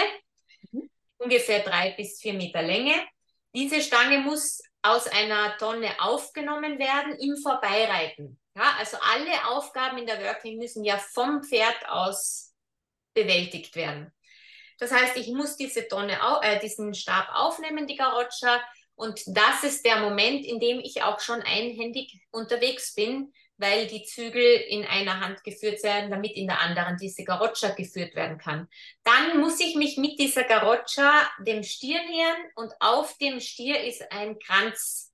mhm. ungefähr drei bis vier Meter Länge. Diese Stange muss aus einer Tonne aufgenommen werden im Vorbeireiten. Ja, also alle Aufgaben in der Working müssen ja vom Pferd aus bewältigt werden. Das heißt, ich muss diese Tonne, äh, diesen Stab aufnehmen, die Garoccia, und das ist der Moment, in dem ich auch schon einhändig unterwegs bin, weil die Zügel in einer Hand geführt werden, damit in der anderen diese Garoccia geführt werden kann. Dann muss ich mich mit dieser Garoccia dem Stier nähern und auf dem Stier ist ein Kranz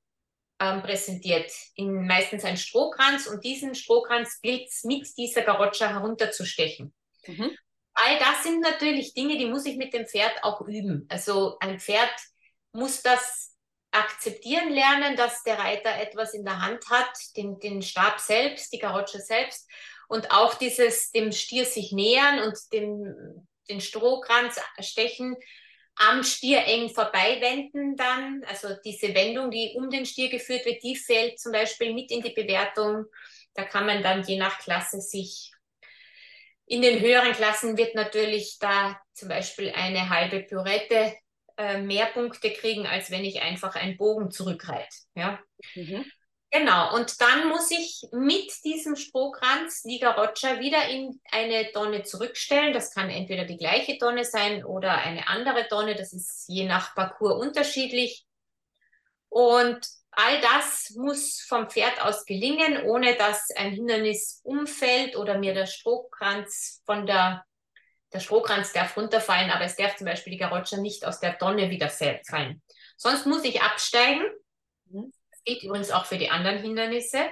ähm, präsentiert, in meistens ein Strohkranz und diesen Strohkranz gilt mit dieser Garoccia herunterzustechen. Mhm. All das sind natürlich Dinge, die muss ich mit dem Pferd auch üben. Also ein Pferd muss das akzeptieren lernen, dass der Reiter etwas in der Hand hat, den, den Stab selbst, die Garoccia selbst und auch dieses dem Stier sich nähern und dem, den Strohkranz stechen am Stier eng vorbeiwenden dann. Also diese Wendung, die um den Stier geführt wird, die fällt zum Beispiel mit in die Bewertung. Da kann man dann je nach Klasse sich in den höheren Klassen wird natürlich da zum Beispiel eine halbe Pürette äh, mehr Punkte kriegen, als wenn ich einfach einen Bogen zurückreite. Ja? Mhm. Genau, und dann muss ich mit diesem Strohkranz Liga Roger wieder in eine Tonne zurückstellen. Das kann entweder die gleiche Tonne sein oder eine andere Tonne. Das ist je nach Parcours unterschiedlich. Und all das muss vom Pferd aus gelingen, ohne dass ein Hindernis umfällt oder mir der Strohkranz von der, der Strohkranz darf runterfallen, aber es darf zum Beispiel die Garoccia nicht aus der Tonne wieder fallen. Sonst muss ich absteigen. Mhm. Das gilt übrigens auch für die anderen Hindernisse.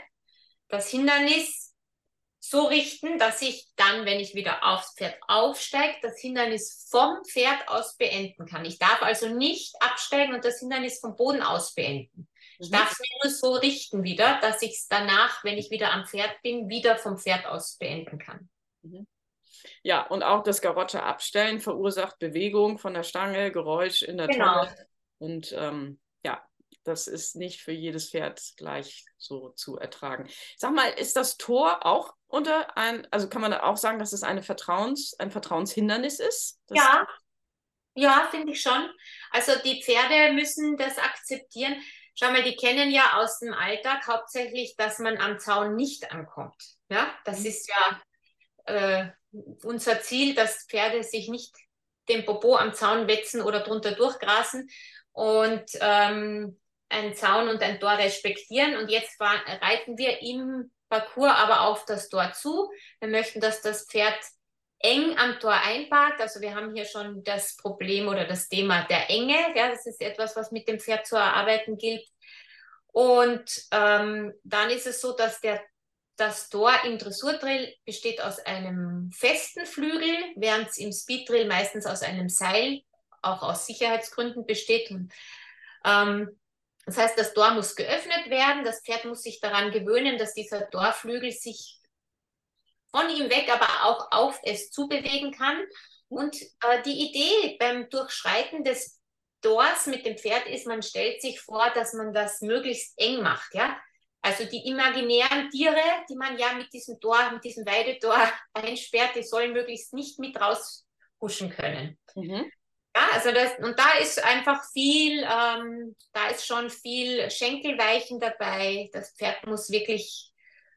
Das Hindernis so richten, dass ich dann, wenn ich wieder aufs Pferd aufsteige, das Hindernis vom Pferd aus beenden kann. Ich darf also nicht absteigen und das Hindernis vom Boden aus beenden. Ich mhm. darf es nur so richten wieder, dass ich es danach, wenn ich wieder am Pferd bin, wieder vom Pferd aus beenden kann. Mhm. Ja, und auch das Garrotte abstellen verursacht Bewegung von der Stange, Geräusch in der genau. Tonne. Und ähm, ja, das ist nicht für jedes Pferd gleich so zu ertragen. Sag mal, ist das Tor auch unter ein, also kann man auch sagen, dass es eine Vertrauens, ein Vertrauenshindernis ist? ja, ja, finde ich schon. Also die Pferde müssen das akzeptieren. Schau mal, die kennen ja aus dem Alltag hauptsächlich, dass man am Zaun nicht ankommt. Ja, das mhm. ist ja äh, unser Ziel, dass Pferde sich nicht den Popo am Zaun wetzen oder drunter durchgrasen und ähm, ein Zaun und ein Tor respektieren. Und jetzt reiten wir im Parcours aber auf das Tor zu. Wir möchten, dass das Pferd eng am Tor einparkt. Also wir haben hier schon das Problem oder das Thema der Enge. Ja, das ist etwas, was mit dem Pferd zu erarbeiten gilt. Und ähm, dann ist es so, dass der, das Tor im Dressurtrill besteht aus einem festen Flügel, während es im Speeddrill meistens aus einem Seil, auch aus Sicherheitsgründen besteht. Und, ähm, das heißt, das Tor muss geöffnet werden. Das Pferd muss sich daran gewöhnen, dass dieser Torflügel sich von ihm weg, aber auch auf es zubewegen kann. Und äh, die Idee beim Durchschreiten des Tors mit dem Pferd ist, man stellt sich vor, dass man das möglichst eng macht, ja. Also die imaginären Tiere, die man ja mit diesem Tor, mit diesem Weidetor einsperrt, die sollen möglichst nicht mit raushuschen können. Mhm. Ja, also das, und da ist einfach viel, ähm, da ist schon viel Schenkelweichen dabei. Das Pferd muss wirklich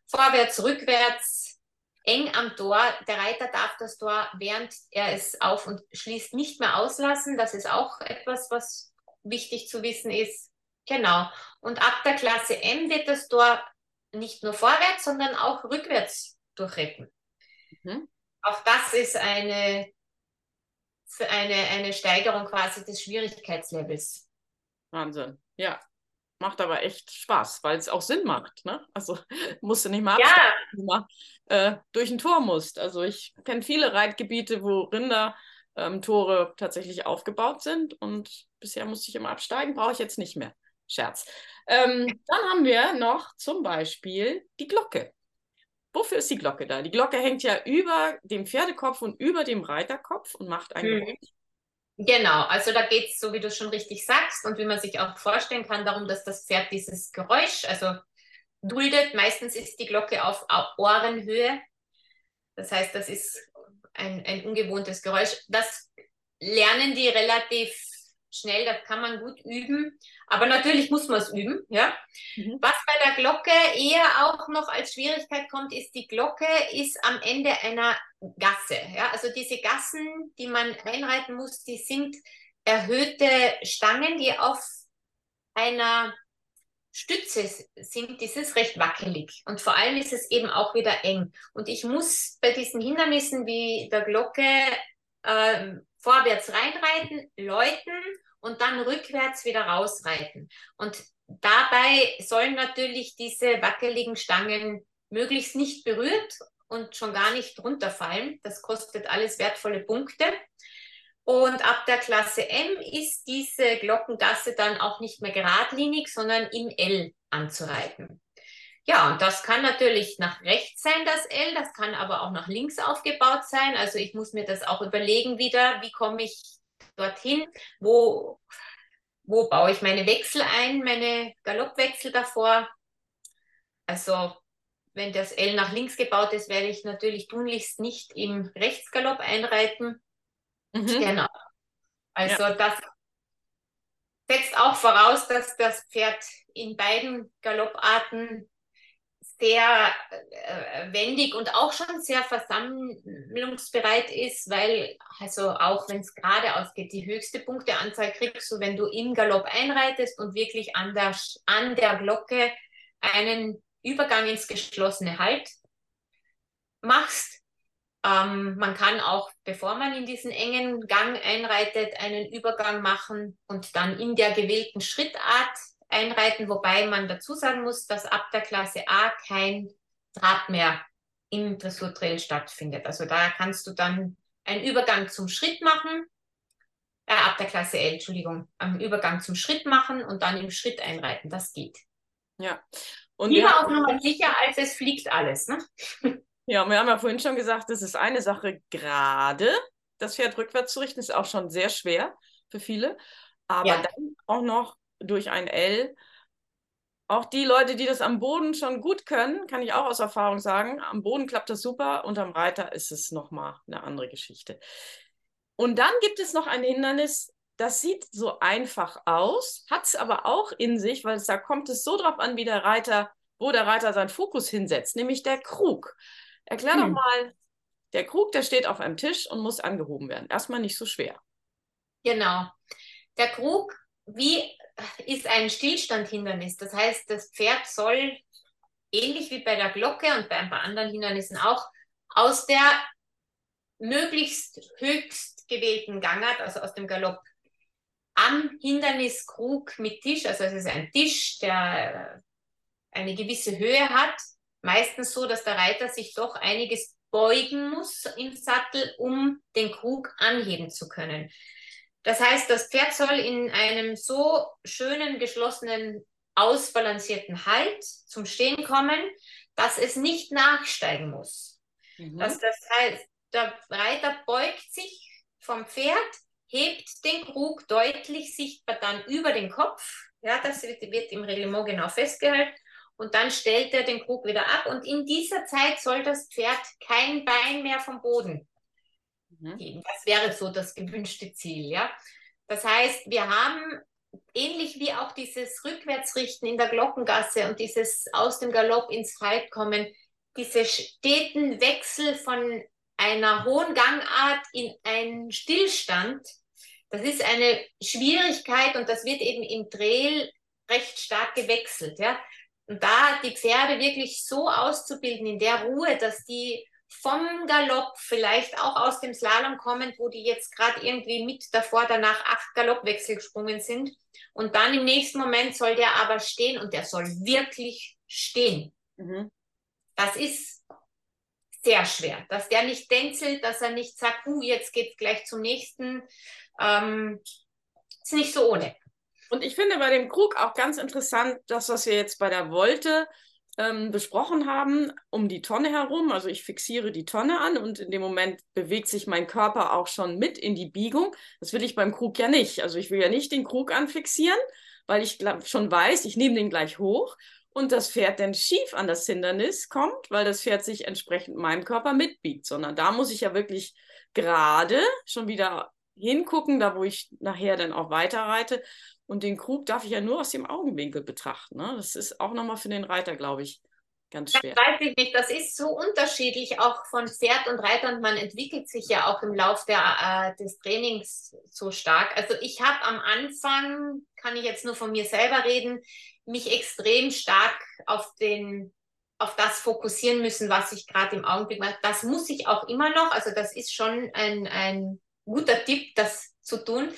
vorwärts, rückwärts eng am Tor. Der Reiter darf das Tor, während er es auf und schließt, nicht mehr auslassen. Das ist auch etwas, was wichtig zu wissen ist. Genau. Und ab der Klasse M wird das Tor nicht nur vorwärts, sondern auch rückwärts durchretten. Mhm. Auch das ist eine, eine, eine Steigerung quasi des Schwierigkeitslevels. Wahnsinn. Ja, macht aber echt Spaß, weil es auch Sinn macht. Ne? Also musst du nicht mal ja. mal, äh, durch ein Tor musst. Also ich kenne viele Reitgebiete, wo Rinder ähm, Tore tatsächlich aufgebaut sind und bisher musste ich immer absteigen, brauche ich jetzt nicht mehr. Scherz. Ähm, dann haben wir noch zum Beispiel die Glocke. Wofür ist die Glocke da? Die Glocke hängt ja über dem Pferdekopf und über dem Reiterkopf und macht ein mhm. Geräusch. Genau, also da geht es, so wie du schon richtig sagst und wie man sich auch vorstellen kann, darum, dass das Pferd dieses Geräusch, also duldet. Meistens ist die Glocke auf Ohrenhöhe. Das heißt, das ist ein, ein ungewohntes Geräusch. Das lernen die relativ schnell, das kann man gut üben. Aber natürlich muss man es üben, ja. Mhm. Was bei der Glocke eher auch noch als Schwierigkeit kommt, ist, die Glocke ist am Ende einer Gasse, ja. Also diese Gassen, die man einreiten muss, die sind erhöhte Stangen, die auf einer Stütze sind, das ist recht wackelig. Und vor allem ist es eben auch wieder eng. Und ich muss bei diesen Hindernissen wie der Glocke äh, vorwärts reinreiten, läuten und dann rückwärts wieder rausreiten. Und dabei sollen natürlich diese wackeligen Stangen möglichst nicht berührt und schon gar nicht runterfallen. Das kostet alles wertvolle Punkte. Und ab der Klasse M ist diese Glockengasse dann auch nicht mehr geradlinig, sondern im L anzureiten. Ja, und das kann natürlich nach rechts sein, das L, das kann aber auch nach links aufgebaut sein. Also ich muss mir das auch überlegen wieder, wie komme ich dorthin, wo, wo baue ich meine Wechsel ein, meine Galoppwechsel davor. Also wenn das L nach links gebaut ist, werde ich natürlich tunlichst nicht im Rechtsgalopp einreiten. Mhm. Genau. Also ja. das setzt auch voraus, dass das Pferd in beiden Galopparten sehr äh, wendig und auch schon sehr versammlungsbereit ist, weil, also auch wenn es gerade ausgeht, die höchste Punkteanzahl kriegst du, wenn du im Galopp einreitest und wirklich an der, an der Glocke einen Übergang ins geschlossene Halt machst. Ähm, man kann auch, bevor man in diesen engen Gang einreitet, einen Übergang machen und dann in der gewählten Schrittart einreiten, wobei man dazu sagen muss, dass ab der Klasse A kein Draht mehr im Dressurtrail stattfindet. Also da kannst du dann einen Übergang zum Schritt machen, äh, ab der Klasse L, Entschuldigung, einen Übergang zum Schritt machen und dann im Schritt einreiten. Das geht. Ja. Und Lieber auf Nummer sicher, als es fliegt alles. Ne? Ja, wir haben ja vorhin schon gesagt, das ist eine Sache gerade. Das Pferd rückwärts zu richten ist auch schon sehr schwer für viele. Aber ja. dann auch noch durch ein L. Auch die Leute, die das am Boden schon gut können, kann ich auch aus Erfahrung sagen, am Boden klappt das super und am Reiter ist es nochmal eine andere Geschichte. Und dann gibt es noch ein Hindernis, das sieht so einfach aus, hat es aber auch in sich, weil es, da kommt es so drauf an, wie der Reiter, wo der Reiter seinen Fokus hinsetzt, nämlich der Krug. Erklär hm. doch mal, der Krug, der steht auf einem Tisch und muss angehoben werden. Erstmal nicht so schwer. Genau. Der Krug, wie ist ein Stillstandhindernis. Das heißt, das Pferd soll, ähnlich wie bei der Glocke und bei ein paar anderen Hindernissen auch, aus der möglichst höchst gewählten Gangart, also aus dem Galopp, am Hinderniskrug mit Tisch, also es ist ein Tisch, der eine gewisse Höhe hat, meistens so, dass der Reiter sich doch einiges beugen muss im Sattel, um den Krug anheben zu können. Das heißt, das Pferd soll in einem so schönen, geschlossenen, ausbalancierten Halt zum Stehen kommen, dass es nicht nachsteigen muss. Mhm. Dass das heißt, der Reiter beugt sich vom Pferd, hebt den Krug deutlich sichtbar dann über den Kopf. Ja, das wird, wird im Reglement genau festgehalten. Und dann stellt er den Krug wieder ab. Und in dieser Zeit soll das Pferd kein Bein mehr vom Boden Mhm. Das wäre so das gewünschte Ziel, ja. Das heißt, wir haben ähnlich wie auch dieses Rückwärtsrichten in der Glockengasse und dieses aus dem Galopp ins Halt kommen, diese steten Wechsel von einer hohen Gangart in einen Stillstand, das ist eine Schwierigkeit und das wird eben im Trail recht stark gewechselt, ja. Und da die Pferde wirklich so auszubilden in der Ruhe, dass die vom Galopp, vielleicht auch aus dem Slalom kommend, wo die jetzt gerade irgendwie mit davor, danach acht Galoppwechsel gesprungen sind. Und dann im nächsten Moment soll der aber stehen und der soll wirklich stehen. Mhm. Das ist sehr schwer, dass der nicht tänzelt, dass er nicht sagt, uh, jetzt geht's gleich zum nächsten. Ähm, ist nicht so ohne. Und ich finde bei dem Krug auch ganz interessant, das, was wir jetzt bei der Wolte ähm, besprochen haben, um die Tonne herum. Also ich fixiere die Tonne an und in dem Moment bewegt sich mein Körper auch schon mit in die Biegung. Das will ich beim Krug ja nicht. Also ich will ja nicht den Krug anfixieren, weil ich schon weiß, ich nehme den gleich hoch und das Pferd dann schief an das Hindernis kommt, weil das Pferd sich entsprechend meinem Körper mitbiegt, sondern da muss ich ja wirklich gerade schon wieder hingucken, da wo ich nachher dann auch weiter reite und den Krug darf ich ja nur aus dem Augenwinkel betrachten. Ne? Das ist auch nochmal für den Reiter, glaube ich, ganz schwer. Das weiß ich nicht. Das ist so unterschiedlich auch von Pferd und Reiter und man entwickelt sich ja auch im Lauf der, äh, des Trainings so stark. Also ich habe am Anfang, kann ich jetzt nur von mir selber reden, mich extrem stark auf den auf das fokussieren müssen, was ich gerade im Augenblick mache. Das muss ich auch immer noch. Also das ist schon ein, ein guter Tipp, das zu tun.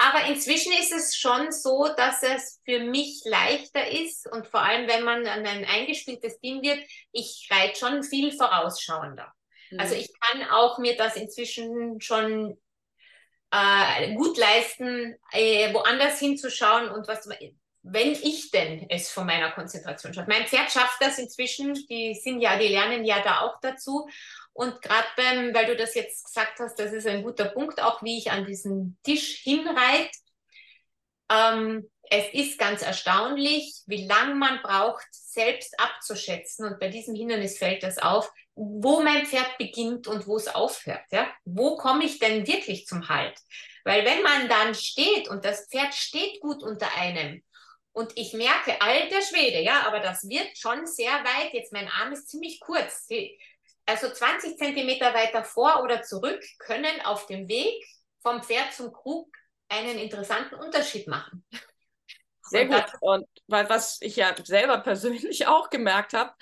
Aber inzwischen ist es schon so, dass es für mich leichter ist und vor allem, wenn man an ein eingespieltes Team wird, ich reite schon viel vorausschauender. Mhm. Also ich kann auch mir das inzwischen schon äh, gut leisten, äh, woanders hinzuschauen und was, wenn ich denn es von meiner Konzentration schaffe. Mein Pferd schafft das inzwischen, die sind ja, die lernen ja da auch dazu. Und gerade beim, weil du das jetzt gesagt hast, das ist ein guter Punkt, auch wie ich an diesen Tisch hinreite. Ähm, es ist ganz erstaunlich, wie lange man braucht, selbst abzuschätzen. Und bei diesem Hindernis fällt das auf, wo mein Pferd beginnt und wo es aufhört. Ja? Wo komme ich denn wirklich zum Halt? Weil wenn man dann steht und das Pferd steht gut unter einem Und ich merke, alter Schwede, ja, aber das wird schon sehr weit. Jetzt mein Arm ist ziemlich kurz. Also 20 Zentimeter weiter vor oder zurück können auf dem Weg vom Pferd zum Krug einen interessanten Unterschied machen. Sehr und gut. Und was ich ja selber persönlich auch gemerkt habe,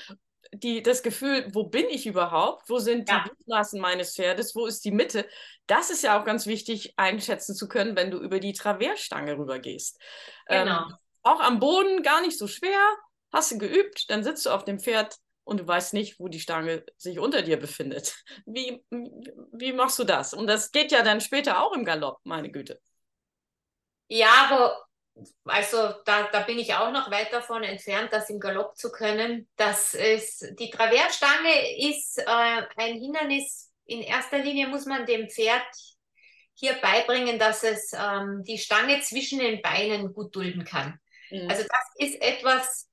die, das Gefühl, wo bin ich überhaupt? Wo sind ja. die Gliedmaßen meines Pferdes? Wo ist die Mitte? Das ist ja auch ganz wichtig einschätzen zu können, wenn du über die Traversstange rübergehst. Genau. Ähm, auch am Boden gar nicht so schwer. Hast du geübt, dann sitzt du auf dem Pferd und du weißt nicht, wo die Stange sich unter dir befindet. Wie, wie machst du das? Und das geht ja dann später auch im Galopp, meine Güte. Ja, aber also da, da bin ich auch noch weit davon entfernt, das im Galopp zu können. Das ist, die Traversstange ist äh, ein Hindernis. In erster Linie muss man dem Pferd hier beibringen, dass es ähm, die Stange zwischen den Beinen gut dulden kann. Mhm. Also das ist etwas,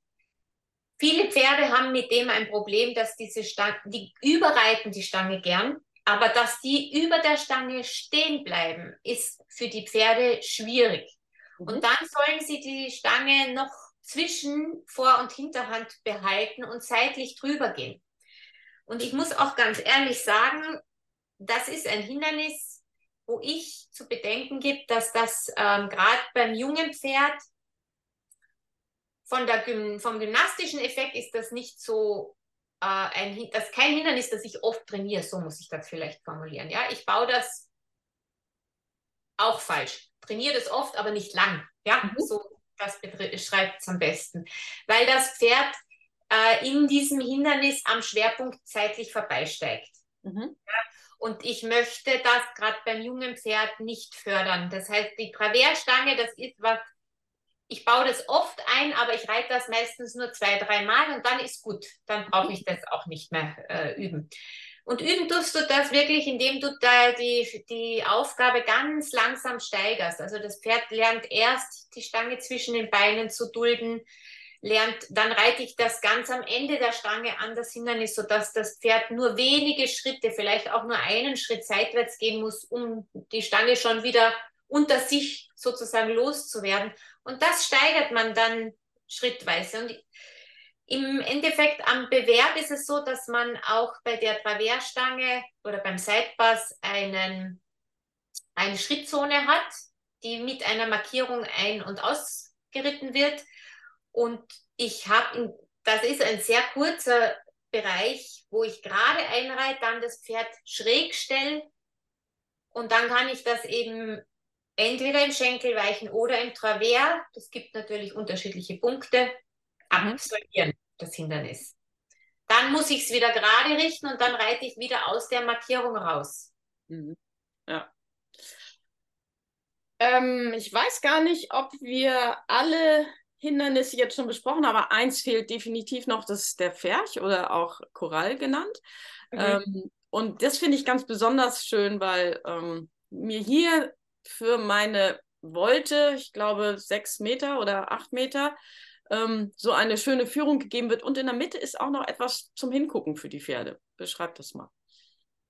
viele Pferde haben mit dem ein Problem, dass diese Stange, die überreiten die Stange gern, aber dass die über der Stange stehen bleiben, ist für die Pferde schwierig. Mhm. Und dann sollen sie die Stange noch zwischen Vor- und Hinterhand behalten und seitlich drüber gehen. Und ich muss auch ganz ehrlich sagen, das ist ein Hindernis, wo ich zu bedenken gibt, dass das ähm, gerade beim jungen Pferd von der, vom gymnastischen Effekt ist das nicht so äh, ein, das kein Hindernis, das ich oft trainiere, so muss ich das vielleicht formulieren. Ja, ich baue das auch falsch. Trainiere das oft, aber nicht lang. Ja, mhm. so das beschreibt es am besten. Weil das Pferd äh, in diesem Hindernis am Schwerpunkt zeitlich vorbeisteigt. Mhm. Ja, und ich möchte das gerade beim jungen Pferd nicht fördern. Das heißt, die Traversstange, das ist was, ich baue das oft ein, aber ich reite das meistens nur zwei, drei Mal und dann ist gut. Dann brauche ich das auch nicht mehr äh, üben. Und üben tust du das wirklich, indem du da die, die Aufgabe ganz langsam steigerst. Also das Pferd lernt erst die Stange zwischen den Beinen zu dulden, lernt, dann reite ich das ganz am Ende der Stange an das Hindernis, sodass das Pferd nur wenige Schritte, vielleicht auch nur einen Schritt seitwärts gehen muss, um die Stange schon wieder unter sich sozusagen loszuwerden. Und das steigert man dann schrittweise. Und im Endeffekt am Bewerb ist es so, dass man auch bei der Traversstange oder beim Sidepass einen, eine Schrittzone hat, die mit einer Markierung ein- und ausgeritten wird. Und ich habe, das ist ein sehr kurzer Bereich, wo ich gerade einreite, dann das Pferd schräg stelle und dann kann ich das eben entweder im Schenkelweichen oder im Travers, das gibt natürlich unterschiedliche Punkte, absolvieren, das Hindernis. Dann muss ich es wieder gerade richten und dann reite ich wieder aus der Markierung raus. Mhm. Ja. Ähm, ich weiß gar nicht, ob wir alle Hindernisse jetzt schon besprochen haben, aber eins fehlt definitiv noch, das ist der Pferch oder auch Korall genannt. Mhm. Ähm, und das finde ich ganz besonders schön, weil ähm, mir hier für meine Wolte, ich glaube sechs Meter oder acht Meter, ähm, so eine schöne Führung gegeben wird. Und in der Mitte ist auch noch etwas zum Hingucken für die Pferde. Beschreib das mal.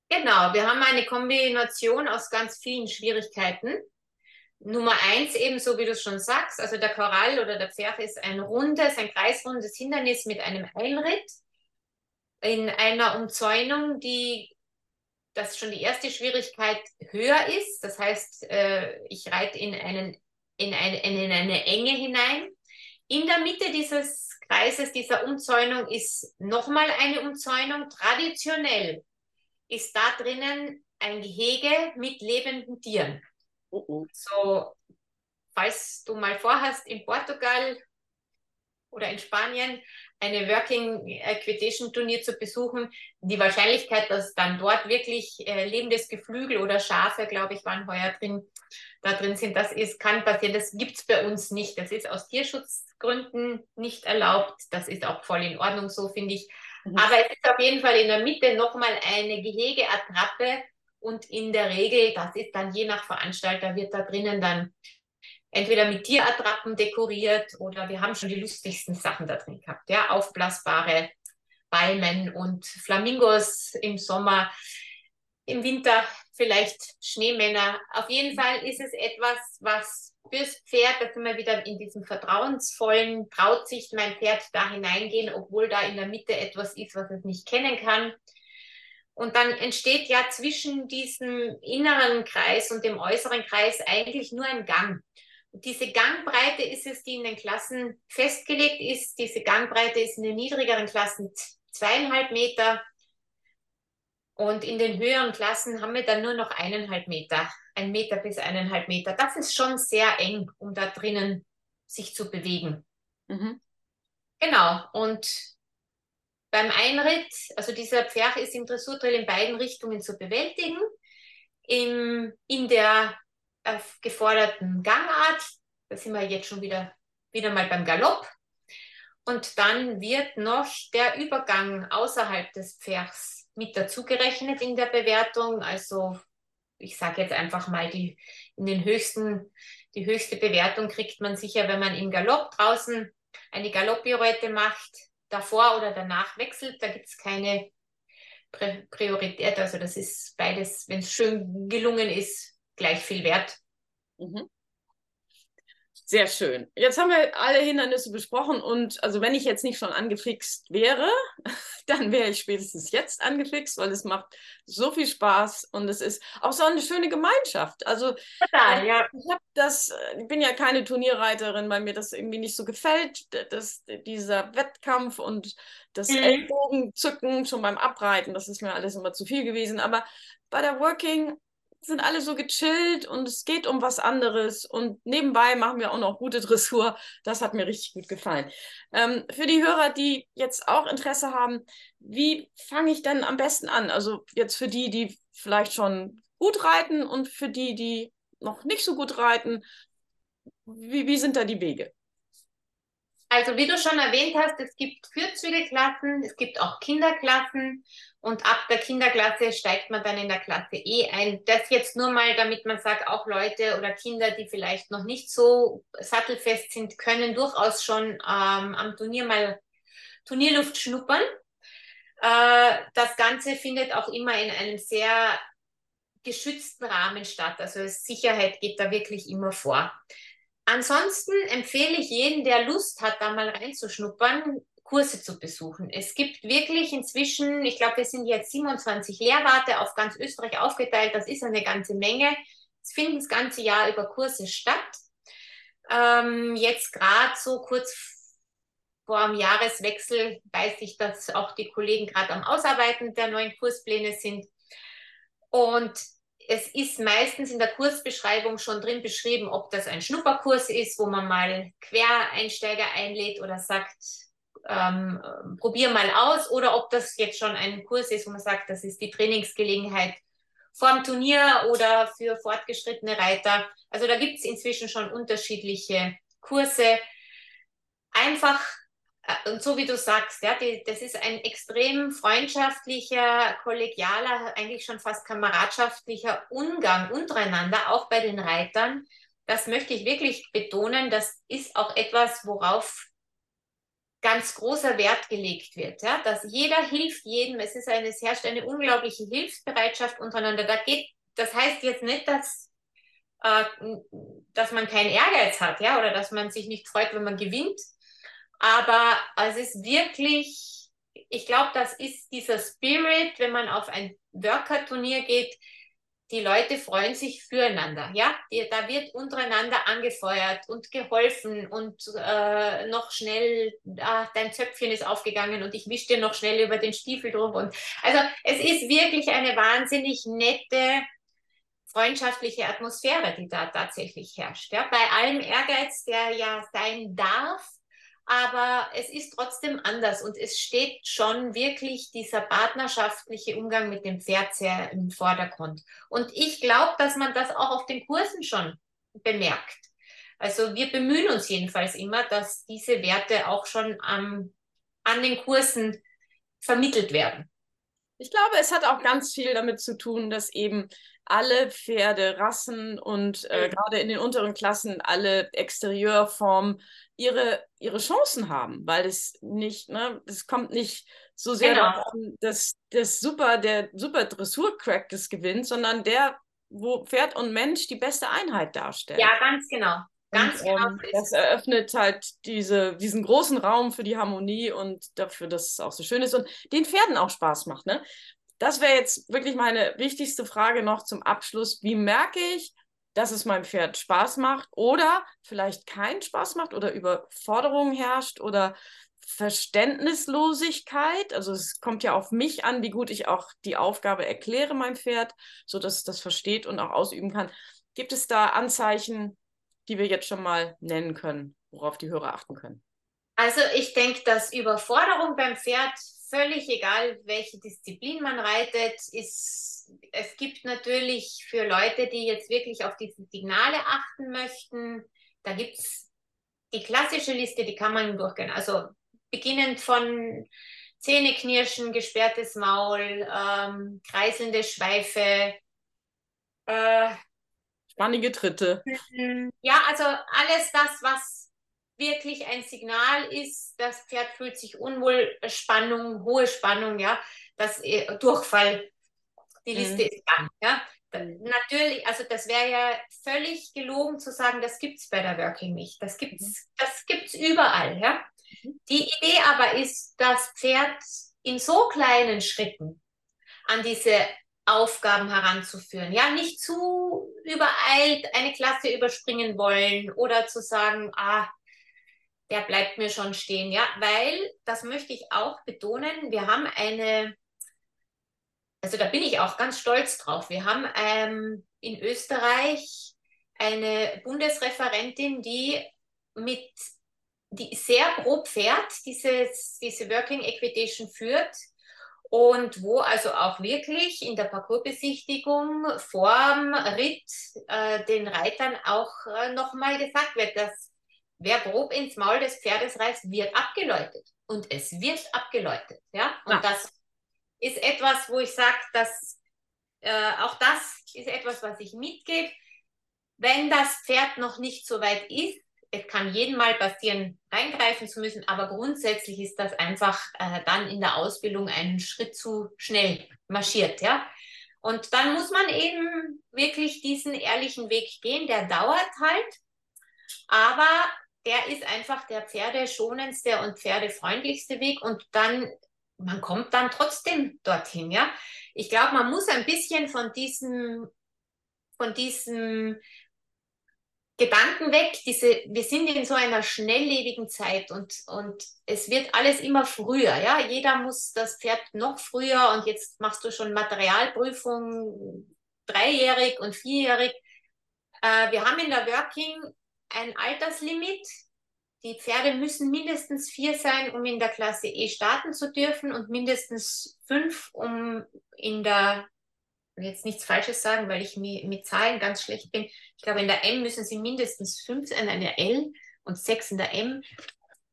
Genau, wir haben eine Kombination aus ganz vielen Schwierigkeiten. Nummer eins, ebenso wie du schon sagst, also der Korall oder der Pferd ist ein rundes, ein kreisrundes Hindernis mit einem Eilritt in einer Umzäunung, die dass schon die erste Schwierigkeit höher ist. Das heißt, äh, ich reite in, einen, in, eine, in eine Enge hinein. In der Mitte dieses Kreises, dieser Umzäunung, ist nochmal eine Umzäunung. Traditionell ist da drinnen ein Gehege mit lebenden Tieren. Uh -uh. So, falls du mal vorhast, in Portugal oder in Spanien eine Working Equitation Turnier zu besuchen, die Wahrscheinlichkeit, dass dann dort wirklich äh, lebendes Geflügel oder Schafe, glaube ich, waren heuer drin, da drin sind, das ist, kann passieren. Das gibt es bei uns nicht. Das ist aus Tierschutzgründen nicht erlaubt. Das ist auch voll in Ordnung, so finde ich. Mhm. Aber es ist auf jeden Fall in der Mitte nochmal eine Gehegeattrappe und in der Regel, das ist dann je nach Veranstalter, wird da drinnen dann entweder mit Tierattrappen dekoriert oder wir haben schon die lustigsten Sachen da drin gehabt. Ja, aufblasbare Palmen und Flamingos im Sommer, im Winter vielleicht Schneemänner. Auf jeden Fall ist es etwas, was fürs Pferd, da sind wir wieder in diesem vertrauensvollen, traut sich mein Pferd da hineingehen, obwohl da in der Mitte etwas ist, was es nicht kennen kann. Und dann entsteht ja zwischen diesem inneren Kreis und dem äußeren Kreis eigentlich nur ein Gang. Diese Gangbreite ist es, die in den Klassen festgelegt ist. Diese Gangbreite ist in den niedrigeren Klassen zweieinhalb Meter. Und in den höheren Klassen haben wir dann nur noch eineinhalb Meter, ein Meter bis eineinhalb Meter. Das ist schon sehr eng, um da drinnen sich zu bewegen. Mhm. Genau. Und beim Einritt, also dieser Pferd ist im Dressurtrail in beiden Richtungen zu bewältigen. Im, in der geforderten Gangart, da sind wir jetzt schon wieder, wieder mal beim Galopp. Und dann wird noch der Übergang außerhalb des Pferds mit dazugerechnet in der Bewertung. Also ich sage jetzt einfach mal, die, in den höchsten, die höchste Bewertung kriegt man sicher, wenn man im Galopp draußen eine Galopppirouette macht, davor oder danach wechselt. Da gibt es keine Priorität. Also das ist beides, wenn es schön gelungen ist, gleich viel wert. Mhm. Sehr schön. Jetzt haben wir alle Hindernisse besprochen und also wenn ich jetzt nicht schon angefixt wäre, dann wäre ich spätestens jetzt angefixt, weil es macht so viel Spaß und es ist auch so eine schöne Gemeinschaft. Also Total, äh, ja. ich habe das, äh, ich bin ja keine Turnierreiterin, weil mir das irgendwie nicht so gefällt, das, dieser Wettkampf und das mhm. Ellbogenzücken schon beim Abreiten, das ist mir alles immer zu viel gewesen. Aber bei der Working sind alle so gechillt und es geht um was anderes. Und nebenbei machen wir auch noch gute Dressur. Das hat mir richtig gut gefallen. Ähm, für die Hörer, die jetzt auch Interesse haben, wie fange ich denn am besten an? Also jetzt für die, die vielleicht schon gut reiten und für die, die noch nicht so gut reiten. Wie, wie sind da die Wege? Also wie du schon erwähnt hast, es gibt Fürzügelklassen, es gibt auch Kinderklassen und ab der Kinderklasse steigt man dann in der Klasse E ein. Das jetzt nur mal, damit man sagt, auch Leute oder Kinder, die vielleicht noch nicht so sattelfest sind, können durchaus schon ähm, am Turnier mal Turnierluft schnuppern. Äh, das Ganze findet auch immer in einem sehr geschützten Rahmen statt. Also Sicherheit geht da wirklich immer vor. Ansonsten empfehle ich jeden, der Lust hat, da mal reinzuschnuppern, Kurse zu besuchen. Es gibt wirklich inzwischen, ich glaube, wir sind jetzt 27 Lehrwarte auf ganz Österreich aufgeteilt. Das ist eine ganze Menge. Es finden das ganze Jahr über Kurse statt. Ähm, jetzt gerade so kurz vor dem Jahreswechsel weiß ich, dass auch die Kollegen gerade am Ausarbeiten der neuen Kurspläne sind. Und es ist meistens in der Kursbeschreibung schon drin beschrieben, ob das ein Schnupperkurs ist, wo man mal Quereinsteiger einlädt oder sagt, ähm, probier mal aus, oder ob das jetzt schon ein Kurs ist, wo man sagt, das ist die Trainingsgelegenheit vorm Turnier oder für fortgeschrittene Reiter. Also da gibt es inzwischen schon unterschiedliche Kurse. Einfach und so wie du sagst, ja, die, das ist ein extrem freundschaftlicher, kollegialer, eigentlich schon fast kameradschaftlicher Umgang untereinander, auch bei den Reitern. Das möchte ich wirklich betonen. Das ist auch etwas, worauf ganz großer Wert gelegt wird, ja, dass jeder hilft jedem. Es ist eine, es herrscht eine unglaubliche Hilfsbereitschaft untereinander. Da geht, das heißt jetzt nicht, dass, äh, dass man keinen Ehrgeiz hat, ja, oder dass man sich nicht freut, wenn man gewinnt, aber es ist wirklich, ich glaube, das ist dieser Spirit, wenn man auf ein Worker-Turnier geht, die Leute freuen sich füreinander. Ja, die, da wird untereinander angefeuert und geholfen und äh, noch schnell, ah, dein Zöpfchen ist aufgegangen und ich wische dir noch schnell über den Stiefel drüber. Und also es ist wirklich eine wahnsinnig nette, freundschaftliche Atmosphäre, die da tatsächlich herrscht. Ja, bei allem Ehrgeiz, der ja sein darf, aber es ist trotzdem anders und es steht schon wirklich dieser partnerschaftliche Umgang mit dem Pferd sehr im Vordergrund. Und ich glaube, dass man das auch auf den Kursen schon bemerkt. Also wir bemühen uns jedenfalls immer, dass diese Werte auch schon am, an den Kursen vermittelt werden. Ich glaube, es hat auch ganz viel damit zu tun, dass eben alle Pferderassen und äh, gerade in den unteren Klassen alle Exterieurformen ihre, ihre Chancen haben, weil es nicht, ne, es kommt nicht so sehr genau. darauf an, dass das super, der super Dressurcrack das gewinnt, sondern der, wo Pferd und Mensch die beste Einheit darstellen. Ja, ganz genau. Ganz und, genau. Ähm, das eröffnet halt diese, diesen großen Raum für die Harmonie und dafür, dass es auch so schön ist und den Pferden auch Spaß macht. Ne? Das wäre jetzt wirklich meine wichtigste Frage noch zum Abschluss. Wie merke ich, dass es meinem Pferd Spaß macht oder vielleicht keinen Spaß macht oder Überforderung herrscht oder Verständnislosigkeit. Also es kommt ja auf mich an, wie gut ich auch die Aufgabe erkläre meinem Pferd, sodass es das versteht und auch ausüben kann. Gibt es da Anzeichen, die wir jetzt schon mal nennen können, worauf die Hörer achten können? Also ich denke, dass Überforderung beim Pferd völlig egal, welche Disziplin man reitet, ist, es gibt natürlich für Leute, die jetzt wirklich auf diese Signale achten möchten, da gibt es die klassische Liste, die kann man durchgehen. Also beginnend von Zähneknirschen, gesperrtes Maul, ähm, kreiselnde Schweife, äh, Spannige Tritte. Ja, also alles das, was wirklich ein Signal ist, das Pferd fühlt sich unwohl, Spannung, hohe Spannung, ja, das äh, Durchfall, die Liste mhm. ist lang, ja. Mhm. Natürlich, also das wäre ja völlig gelogen zu sagen, das gibt es bei der Working nicht. Das gibt's, mhm. das gibt's überall, ja. Mhm. Die Idee aber ist, das Pferd in so kleinen Schritten an diese Aufgaben heranzuführen. Ja, nicht zu übereilt eine Klasse überspringen wollen oder zu sagen, ah, der bleibt mir schon stehen. Ja, weil, das möchte ich auch betonen, wir haben eine, also da bin ich auch ganz stolz drauf, wir haben ähm, in Österreich eine Bundesreferentin, die mit die sehr pro Pferd dieses, diese Working Equitation führt und wo also auch wirklich in der Parcoursbesichtigung vorm Ritt äh, den Reitern auch äh, nochmal gesagt wird, dass wer grob ins Maul des Pferdes reißt, wird abgeläutet. Und es wird abgeläutet. Ja? Und ja. das ist etwas, wo ich sage, dass äh, auch das ist etwas, was ich mitgebe. Wenn das Pferd noch nicht so weit ist, es kann jedem mal passieren, reingreifen zu müssen, aber grundsätzlich ist das einfach äh, dann in der Ausbildung einen Schritt zu schnell marschiert, ja. Und dann muss man eben wirklich diesen ehrlichen Weg gehen, der dauert halt, aber der ist einfach der pferdeschonendste und pferdefreundlichste Weg und dann, man kommt dann trotzdem dorthin, ja. Ich glaube, man muss ein bisschen von diesem, von diesem Gedanken weg. Diese, wir sind in so einer schnelllebigen Zeit und, und es wird alles immer früher. Ja? Jeder muss das Pferd noch früher und jetzt machst du schon Materialprüfung dreijährig und vierjährig. Äh, wir haben in der Working ein Alterslimit. Die Pferde müssen mindestens vier sein, um in der Klasse E starten zu dürfen und mindestens fünf, um in der jetzt nichts Falsches sagen, weil ich mit Zahlen ganz schlecht bin. Ich glaube, in der M müssen sie mindestens fünf sein, in der L und sechs in der M.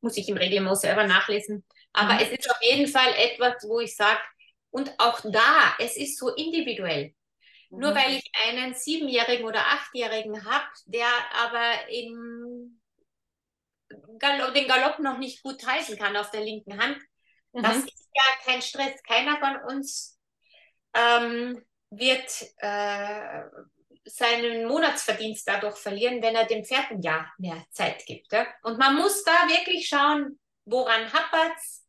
Muss ich im Reglement selber nachlesen. Aber mhm. es ist auf jeden Fall etwas, wo ich sage, und auch da, es ist so individuell. Mhm. Nur weil ich einen Siebenjährigen oder Achtjährigen habe, der aber im Galopp, den Galopp noch nicht gut halten kann auf der linken Hand, mhm. das ist ja kein Stress. Keiner von uns ähm, wird äh, seinen Monatsverdienst dadurch verlieren, wenn er dem Pferd ein Jahr mehr Zeit gibt. Ja? Und man muss da wirklich schauen, woran hapert's,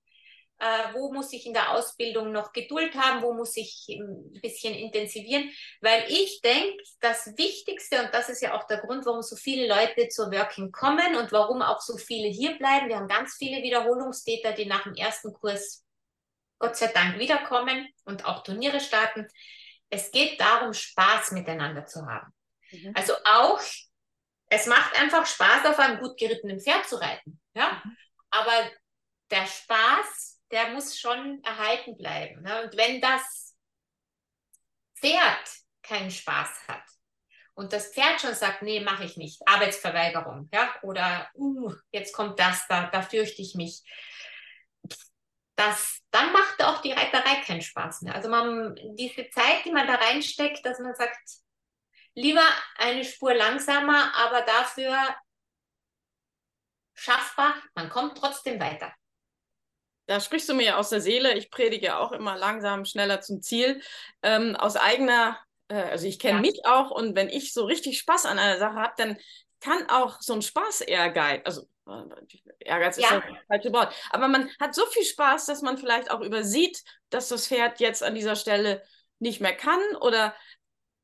äh, wo muss ich in der Ausbildung noch Geduld haben, wo muss ich ein bisschen intensivieren, weil ich denke, das Wichtigste, und das ist ja auch der Grund, warum so viele Leute zur Working kommen und warum auch so viele hier bleiben, wir haben ganz viele Wiederholungstäter, die nach dem ersten Kurs Gott sei Dank wiederkommen und auch Turniere starten, es geht darum, Spaß miteinander zu haben. Mhm. Also auch, es macht einfach Spaß, auf einem gut gerittenen Pferd zu reiten. Ja? Mhm. Aber der Spaß, der muss schon erhalten bleiben. Ne? Und wenn das Pferd keinen Spaß hat und das Pferd schon sagt, nee, mache ich nicht, Arbeitsverweigerung, ja, oder uh, jetzt kommt das, da, da fürchte ich mich, das, dann macht auch die Reiterei keinen Spaß mehr. Also man, diese Zeit, die man da reinsteckt, dass man sagt, lieber eine Spur langsamer, aber dafür schaffbar, man kommt trotzdem weiter. Da sprichst du mir ja aus der Seele. Ich predige auch immer langsam, schneller zum Ziel. Ähm, aus eigener, äh, also ich kenne ja. mich auch und wenn ich so richtig Spaß an einer Sache habe, dann kann auch so ein Spaß-Ehrgeiz, also Ehrgeiz ist ja. das falsche Wort, aber man hat so viel Spaß, dass man vielleicht auch übersieht, dass das Pferd jetzt an dieser Stelle nicht mehr kann oder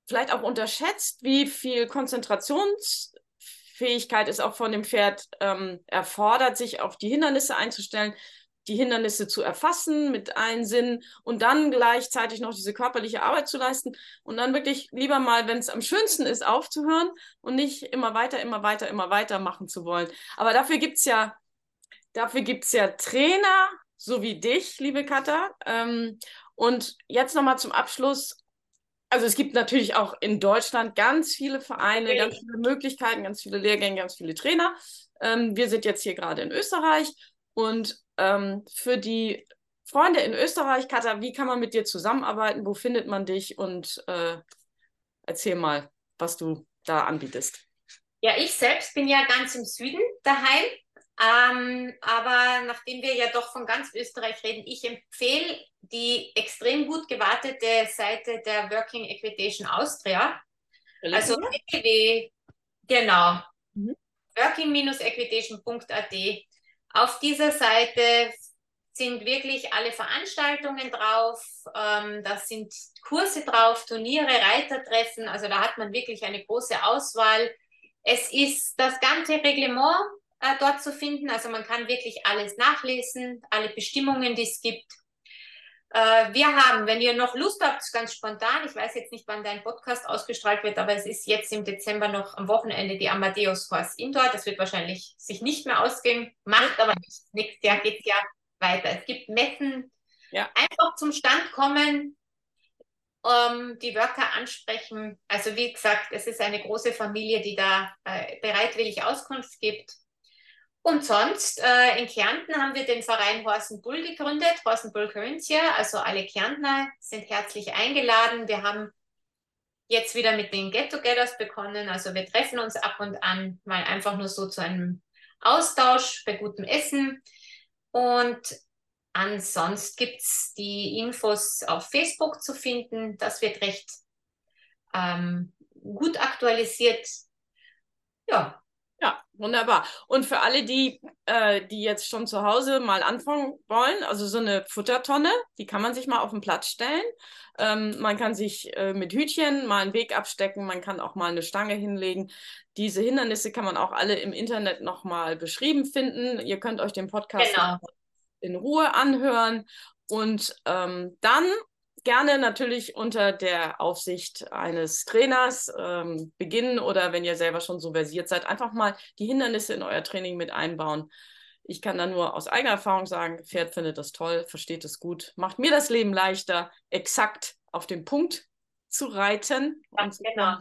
vielleicht auch unterschätzt, wie viel Konzentrationsfähigkeit es auch von dem Pferd ähm, erfordert, sich auf die Hindernisse einzustellen, die Hindernisse zu erfassen mit allen Sinnen und dann gleichzeitig noch diese körperliche Arbeit zu leisten und dann wirklich lieber mal, wenn es am schönsten ist, aufzuhören und nicht immer weiter, immer weiter, immer weiter machen zu wollen. Aber dafür gibt es ja, dafür gibt's ja Trainer, so wie dich, liebe Katha. Ähm, und jetzt nochmal zum Abschluss also es gibt natürlich auch in Deutschland ganz viele Vereine, okay. ganz viele Möglichkeiten, ganz viele Lehrgänge, ganz viele Trainer. Ähm, wir sind jetzt hier gerade in Österreich und ähm, für die Freunde in Österreich, Katha, wie kann man mit dir zusammenarbeiten? Wo findet man dich? Und äh, erzähl mal, was du da anbietest. Ja, ich selbst bin ja ganz im Süden daheim. Ähm, aber nachdem wir ja doch von ganz Österreich reden, ich empfehle die extrem gut gewartete Seite der Working Equitation Austria. Also www, genau, mhm. working-equitation.at. Auf dieser Seite sind wirklich alle Veranstaltungen drauf, ähm, da sind Kurse drauf, Turniere, Reitertreffen, also da hat man wirklich eine große Auswahl. Es ist das ganze Reglement äh, dort zu finden. Also man kann wirklich alles nachlesen, alle Bestimmungen, die es gibt. Äh, wir haben, wenn ihr noch Lust habt, ganz spontan, ich weiß jetzt nicht, wann dein Podcast ausgestrahlt wird, aber es ist jetzt im Dezember noch am Wochenende die Amadeus Horse Indoor. Das wird wahrscheinlich sich nicht mehr ausgehen, macht aber nichts. Nächstes Jahr geht es ja weiter. Es gibt Messen, ja. einfach zum Stand kommen, ähm, die Worker ansprechen. Also wie gesagt, es ist eine große Familie, die da äh, bereitwillig Auskunft gibt. Und sonst, äh, in Kärnten haben wir den Verein Horsen Bull gegründet, Horsen Bull Corinthia. Also alle Kärntner sind herzlich eingeladen. Wir haben jetzt wieder mit den Get-Togethers begonnen. Also wir treffen uns ab und an mal einfach nur so zu einem Austausch bei gutem Essen. Und ansonsten gibt es die Infos auf Facebook zu finden. Das wird recht ähm, gut aktualisiert. Ja, wunderbar. Und für alle, die, äh, die jetzt schon zu Hause mal anfangen wollen, also so eine Futtertonne, die kann man sich mal auf den Platz stellen. Ähm, man kann sich äh, mit Hütchen mal einen Weg abstecken, man kann auch mal eine Stange hinlegen. Diese Hindernisse kann man auch alle im Internet nochmal beschrieben finden. Ihr könnt euch den Podcast genau. in Ruhe anhören. Und ähm, dann gerne natürlich unter der Aufsicht eines Trainers ähm, beginnen oder wenn ihr selber schon so versiert seid, einfach mal die Hindernisse in euer Training mit einbauen. Ich kann da nur aus eigener Erfahrung sagen, Pferd findet das toll, versteht es gut, macht mir das Leben leichter, exakt auf den Punkt zu reiten. Ja, und, genau.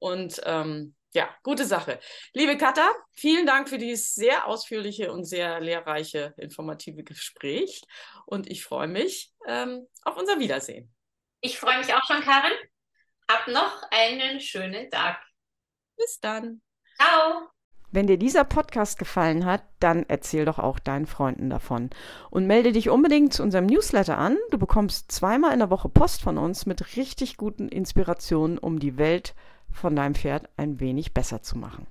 und ähm, ja, gute Sache. Liebe Katha, vielen Dank für dieses sehr ausführliche und sehr lehrreiche, informative Gespräch. Und ich freue mich ähm, auf unser Wiedersehen. Ich freue mich auch schon, Karin. Hab noch einen schönen Tag. Bis dann. Ciao. Wenn dir dieser Podcast gefallen hat, dann erzähl doch auch deinen Freunden davon. Und melde dich unbedingt zu unserem Newsletter an. Du bekommst zweimal in der Woche Post von uns mit richtig guten Inspirationen, um die Welt zu von deinem Pferd ein wenig besser zu machen.